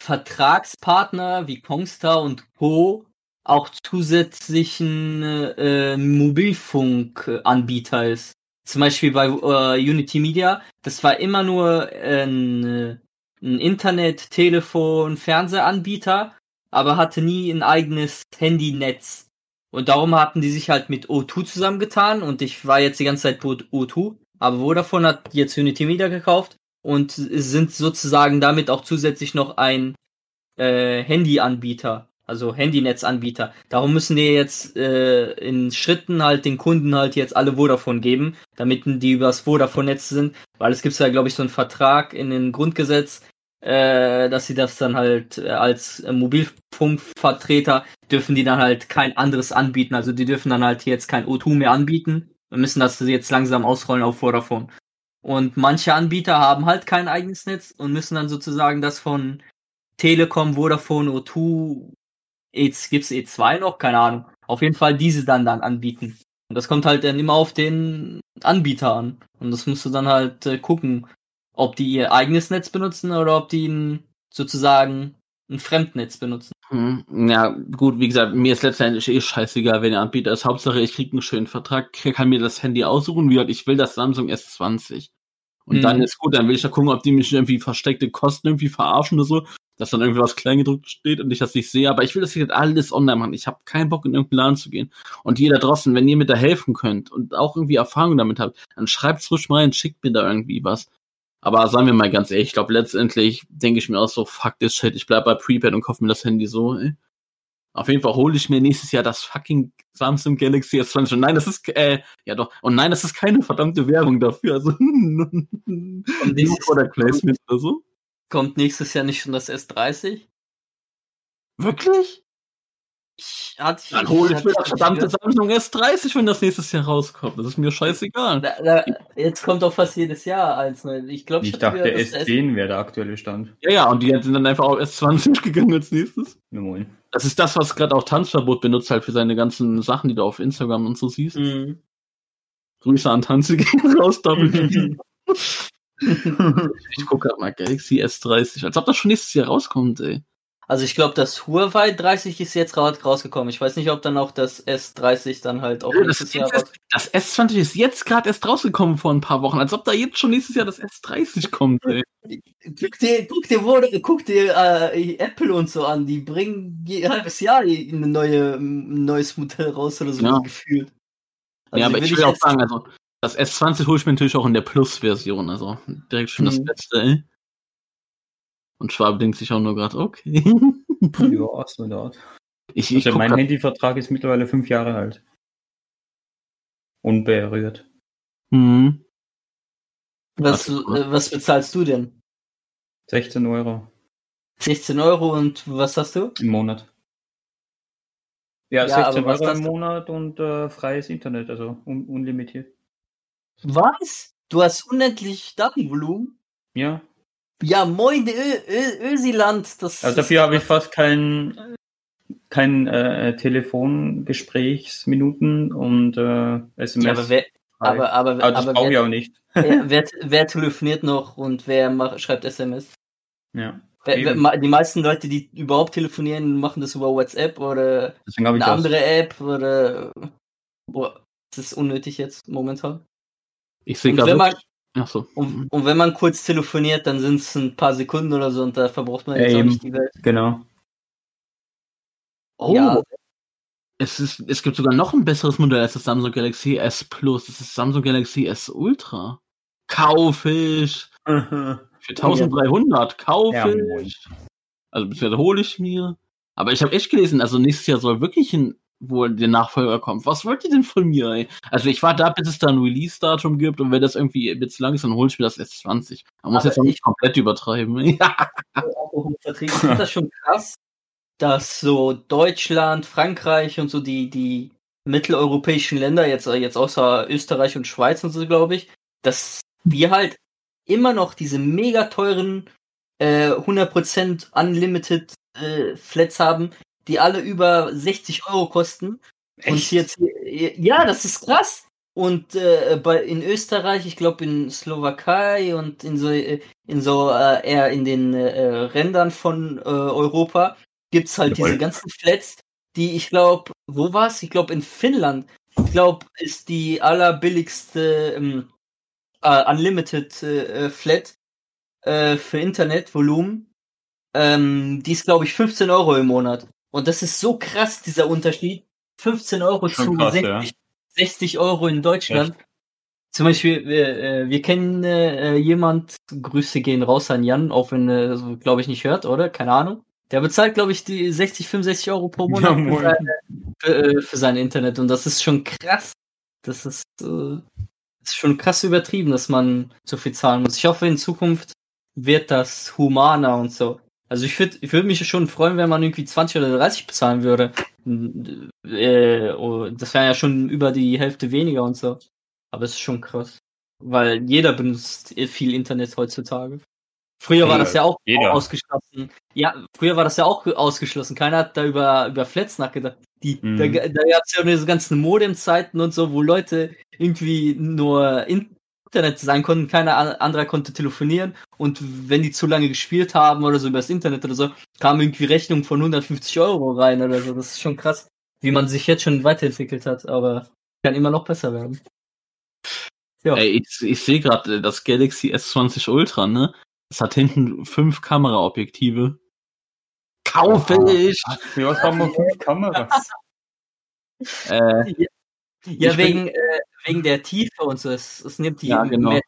Vertragspartner wie Kongstar und Co. auch zusätzlichen äh, Mobilfunkanbieter ist. Zum Beispiel bei äh, Unity Media, das war immer nur äh, ein Internet, Telefon, Fernsehanbieter, aber hatte nie ein eigenes Handynetz. Und darum hatten die sich halt mit O2 zusammengetan und ich war jetzt die ganze Zeit bei O2, aber Vodafone hat jetzt Unity Media gekauft und sind sozusagen damit auch zusätzlich noch ein äh, Handyanbieter, also Handynetzanbieter. Darum müssen die jetzt äh, in Schritten halt den Kunden halt jetzt alle Vodafone geben, damit die übers Vodafone-Netz sind, weil es gibt ja, glaube ich, so einen Vertrag in den Grundgesetz, äh, dass sie das dann halt äh, als äh, Mobilfunkvertreter dürfen die dann halt kein anderes anbieten. Also die dürfen dann halt jetzt kein O2 mehr anbieten und müssen das jetzt langsam ausrollen auf Vodafone. Und manche Anbieter haben halt kein eigenes Netz und müssen dann sozusagen das von Telekom, Vodafone, O2, jetzt gibt's E2 noch, keine Ahnung. Auf jeden Fall diese dann dann anbieten. Und das kommt halt dann immer auf den Anbieter an. Und das musst du dann halt äh, gucken, ob die ihr eigenes Netz benutzen oder ob die ein, sozusagen ein Fremdnetz benutzen. Hm, Ja, gut, wie gesagt, mir ist letztendlich eh scheißegal, wer der Anbieter ist. Hauptsache, ich krieg einen schönen Vertrag, kann mir das Handy aussuchen. Wie gesagt, ich will das Samsung S20. Und Mhm. dann ist gut, dann will ich da gucken, ob die mich irgendwie versteckte Kosten irgendwie verarschen oder so, dass dann irgendwie was kleingedruckt steht und ich das nicht sehe. Aber ich will das hier alles online machen. Ich habe keinen Bock, in irgendeinen Laden zu gehen. Und jeder draußen, wenn ihr mir da helfen könnt und auch irgendwie Erfahrung damit habt, dann schreibt's ruhig mal rein, schickt mir da irgendwie was. Aber sagen wir mal ganz ehrlich, ich glaube, letztendlich denke ich mir auch so, fuck this shit, ich bleib bei Prepaid und kaufe mir das Handy so, ey. Auf jeden Fall hole ich mir nächstes Jahr das fucking Samsung Galaxy S20. Und nein, das ist, äh, ja doch. Und nein, das ist keine verdammte Werbung dafür. Also, oder Placement oder so. Kommt nächstes Jahr nicht schon das S30? Wirklich? Ich hatte Dann hole ich hatte mir das verdammte. Samsung S30, wenn das nächstes Jahr rauskommt. Das ist mir scheißegal. Da, da, jetzt kommt doch fast jedes Jahr eins. Ne? Ich glaube, Ich hatte dachte, gehört, dass das S10 wäre der aktuelle Stand. Ja, ja, und die sind dann einfach auf S20 gegangen als nächstes. Ja, moin. Das ist das, was gerade auch Tanzverbot benutzt, halt für seine ganzen Sachen, die du auf Instagram und so siehst. Mhm. Grüße an Tanze gehen raus, Doppel. Ich gucke gerade mal Galaxy S30, als ob das schon nächstes Jahr rauskommt, ey. Also ich glaube, das Huawei 30 ist jetzt gerade rausgekommen. Ich weiß nicht, ob dann auch das S30 dann halt auch Ja, das, nächstes Jahr jetzt, das S20 ist jetzt gerade erst rausgekommen vor ein paar Wochen, als ob da jetzt schon nächstes Jahr das S30 kommt, ey. Guck dir, guck dir, wo, guck dir äh, Apple und so an. Die bringen je halbes Jahr ein neue, ein neues Modell raus oder so Ja. gefühlt. Also ja, aber ich will auch sagen, also das S20 hole ich mir natürlich auch in der Plus-Version, also direkt schon das Mhm. Beste, ey. Und Schwab denkt sich auch nur gerade, okay. ja, ist nur dort. Ich, ich Also mein grad, Handyvertrag ist mittlerweile fünf Jahre alt. Unberührt. Mhm. Was, äh, was bezahlst du denn? 16 Euro 16 Euro und was hast du? im Monat. Ja, Ja, 16 aber was Euro im Monat und äh, freies Internet, also un unlimitiert. Was? Du hast unendlich Datenvolumen? Ja, Ja, moin, Ö Ö Ösiland. Das also dafür habe ich fast kein, kein äh, Telefongesprächsminuten und äh, SMS. Ja, aber wer, aber, aber, aber das aber brauche ich auch nicht. wer, wer, wer telefoniert noch und wer macht, schreibt SMS? Ja. Wer, die meisten Leute, die überhaupt telefonieren, machen das über WhatsApp oder eine das. andere App oder. Boah, das ist unnötig jetzt momentan. Ich sehe gerade. Ach so. Und, und wenn man kurz telefoniert, dann sind es ein paar Sekunden oder so und da verbraucht man jetzt auch Eben. nicht die Welt. Genau. Oh, Ja. es, ist, es gibt sogar noch ein besseres Modell als das Samsung Galaxy S Plus. Das ist Samsung Galaxy S Ultra. Kaufisch. Für 1300, Kaufisch. also bisher hole ich mir. Aber ich habe echt gelesen, also nächstes Jahr soll wirklich ein, wohl der Nachfolger kommen. Was wollt ihr denn von mir, ey? Also ich warte ab, bis es da ein Release-Datum gibt und wenn das irgendwie jetzt lang ist, dann hol ich mir das S20. Man muss Aber jetzt auch nicht komplett übertreiben. Vertrieb. Ich finde das schon krass, dass so Deutschland, Frankreich und so die, die mitteleuropäischen Länder, jetzt, jetzt außer Österreich und Schweiz und so, glaube ich, dass wir halt immer noch diese mega teuren äh, 100% Unlimited äh, Flats haben, die alle über 60 Euro kosten. Und Echt? jetzt, ja, das ist krass. Und äh, bei, in Österreich, ich glaube in Slowakei und in so, äh, in so äh, eher in den äh, Rändern von äh, Europa gibt's halt Jawohl. diese ganzen Flats, die ich glaube, wo war's? Ich glaube in Finnland. Ich glaube, ist die allerbilligste ähm, äh, Unlimited äh, äh, Flat äh, für Internetvolumen. Ähm, die ist, glaube ich, 15 Euro im Monat. Und das ist so krass, dieser Unterschied. 15 Euro Schon zu krass, 60, ja. 60 Euro in Deutschland. Zum Beispiel, wir, äh, wir kennen äh, jemand, Grüße gehen raus an Jan, auch wenn er, so, glaube ich, nicht hört, oder? Keine Ahnung. Der bezahlt, glaube ich, die 60, 65 Euro pro Monat Ja, für, seine, für, äh, für sein Internet. Und das ist schon krass. Das ist, äh, das ist schon krass übertrieben, dass man so viel zahlen muss. Ich hoffe, in Zukunft wird das humaner und so. Also ich würde ich würd mich schon freuen, wenn man irgendwie 20 oder 30 bezahlen würde. Äh, oh, das wäre ja schon über die Hälfte weniger und so. Aber es ist schon krass. Weil jeder benutzt viel Internet heutzutage. Früher war das ja auch jeder. ausgeschlossen. Ja, früher war das ja auch ausgeschlossen. Keiner hat da über, über Flats nachgedacht. Die, Mhm. Da, da gab es ja diese ganzen Modemzeiten und so, wo Leute irgendwie nur in Internet sein konnten, keiner an- anderer konnte telefonieren und wenn die zu lange gespielt haben oder so übers Internet oder so, kamen irgendwie Rechnungen von 150 Euro rein oder so. Das ist schon krass, wie man sich jetzt schon weiterentwickelt hat, aber kann immer noch besser werden. Ja. Ey, ich, ich sehe gerade das Galaxy S20 Ultra, ne? Es hat hinten fünf Kameraobjektive. Kaufe ich! Für was haben wir fünf Kameras? Äh, Ja, Ich wegen, äh, wegen der Tiefe und so. Es, es nimmt die Ja, genau. mehr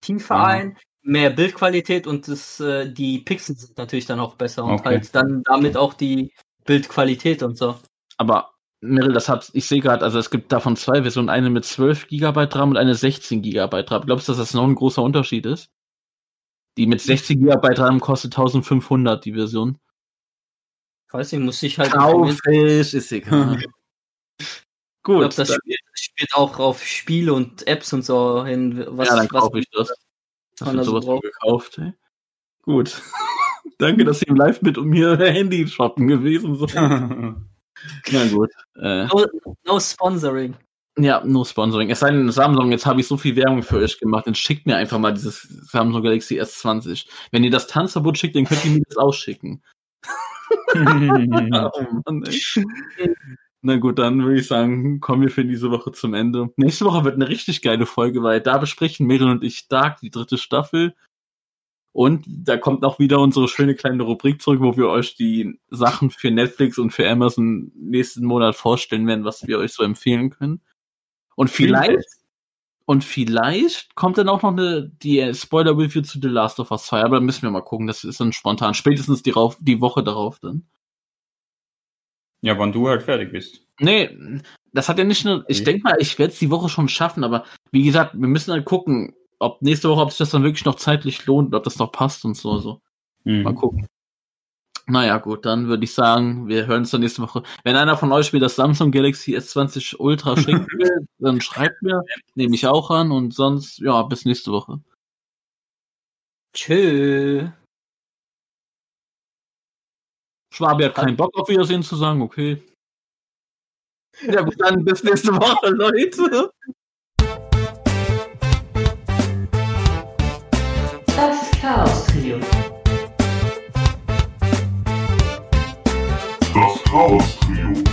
Tiefe Mhm. ein, mehr Bildqualität und das, äh, die Pixel sind natürlich dann auch besser und Okay. halt dann damit auch die Bildqualität und so. aber Meryl, das hat, ich sehe gerade, also es gibt davon zwei Versionen, eine mit 12 GB RAM und eine 16 GB RAM. Glaubst du, dass das noch ein großer Unterschied ist? Die mit 16 GB RAM kostet 1500, die Version. Weiß nicht, muss ich halt. Kaufisch, ist egal. Ich Gut, glaube, das spielt, spielt auch auf Spiele und Apps und so hin. Was, ja, dann kaufe ich das. Das wird sowas braucht. gekauft, ey. Gut. Danke, dass ihr im Live mit um mir Handy shoppen gewesen seid. Na gut. Äh, No, no sponsoring. ja, no Sponsoring. Es sei denn, Samsung, jetzt habe ich so viel Werbung für euch gemacht, dann schickt mir einfach mal dieses Samsung Galaxy S20. Wenn ihr das Tanzverbot schickt, dann könnt ihr mir das ausschicken. Oh Mann, ey. Na gut, dann würde ich sagen, kommen wir für diese Woche zum Ende. Nächste Woche wird eine richtig geile Folge, weil da besprechen Meryl und ich Dark, die dritte Staffel. Und da kommt auch wieder unsere schöne kleine Rubrik zurück, wo wir euch die Sachen für Netflix und für Amazon nächsten Monat vorstellen werden, was wir euch so empfehlen können. Und vielleicht, und vielleicht kommt dann auch noch eine, die Spoiler-Review zu The Last of Us 2, aber da müssen wir mal gucken, das ist dann spontan. Spätestens die, die Woche darauf dann. Ja, wann du halt fertig bist. Nee, das hat ja nicht nur, ich Okay. denke mal, ich werde es die Woche schon schaffen, aber wie gesagt, wir müssen halt gucken, ob nächste Woche, ob sich das dann wirklich noch zeitlich lohnt, ob das noch passt und so, so. Mal Mhm. gucken. Naja, gut, dann würde ich sagen, wir hören uns dann nächste Woche. Wenn einer von euch mir das Samsung Galaxy S20 Ultra schicken will, dann schreibt mir, nehme ich auch an und sonst, ja, bis nächste Woche. Tschö. Schwabe hat keinen Bock auf Wiedersehen zu sagen, okay. Ja, gut, dann bis nächste Woche, Leute. Das Chaos Trio. Das Chaos Trio.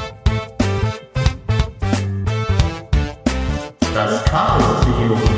Das Chaos Trio.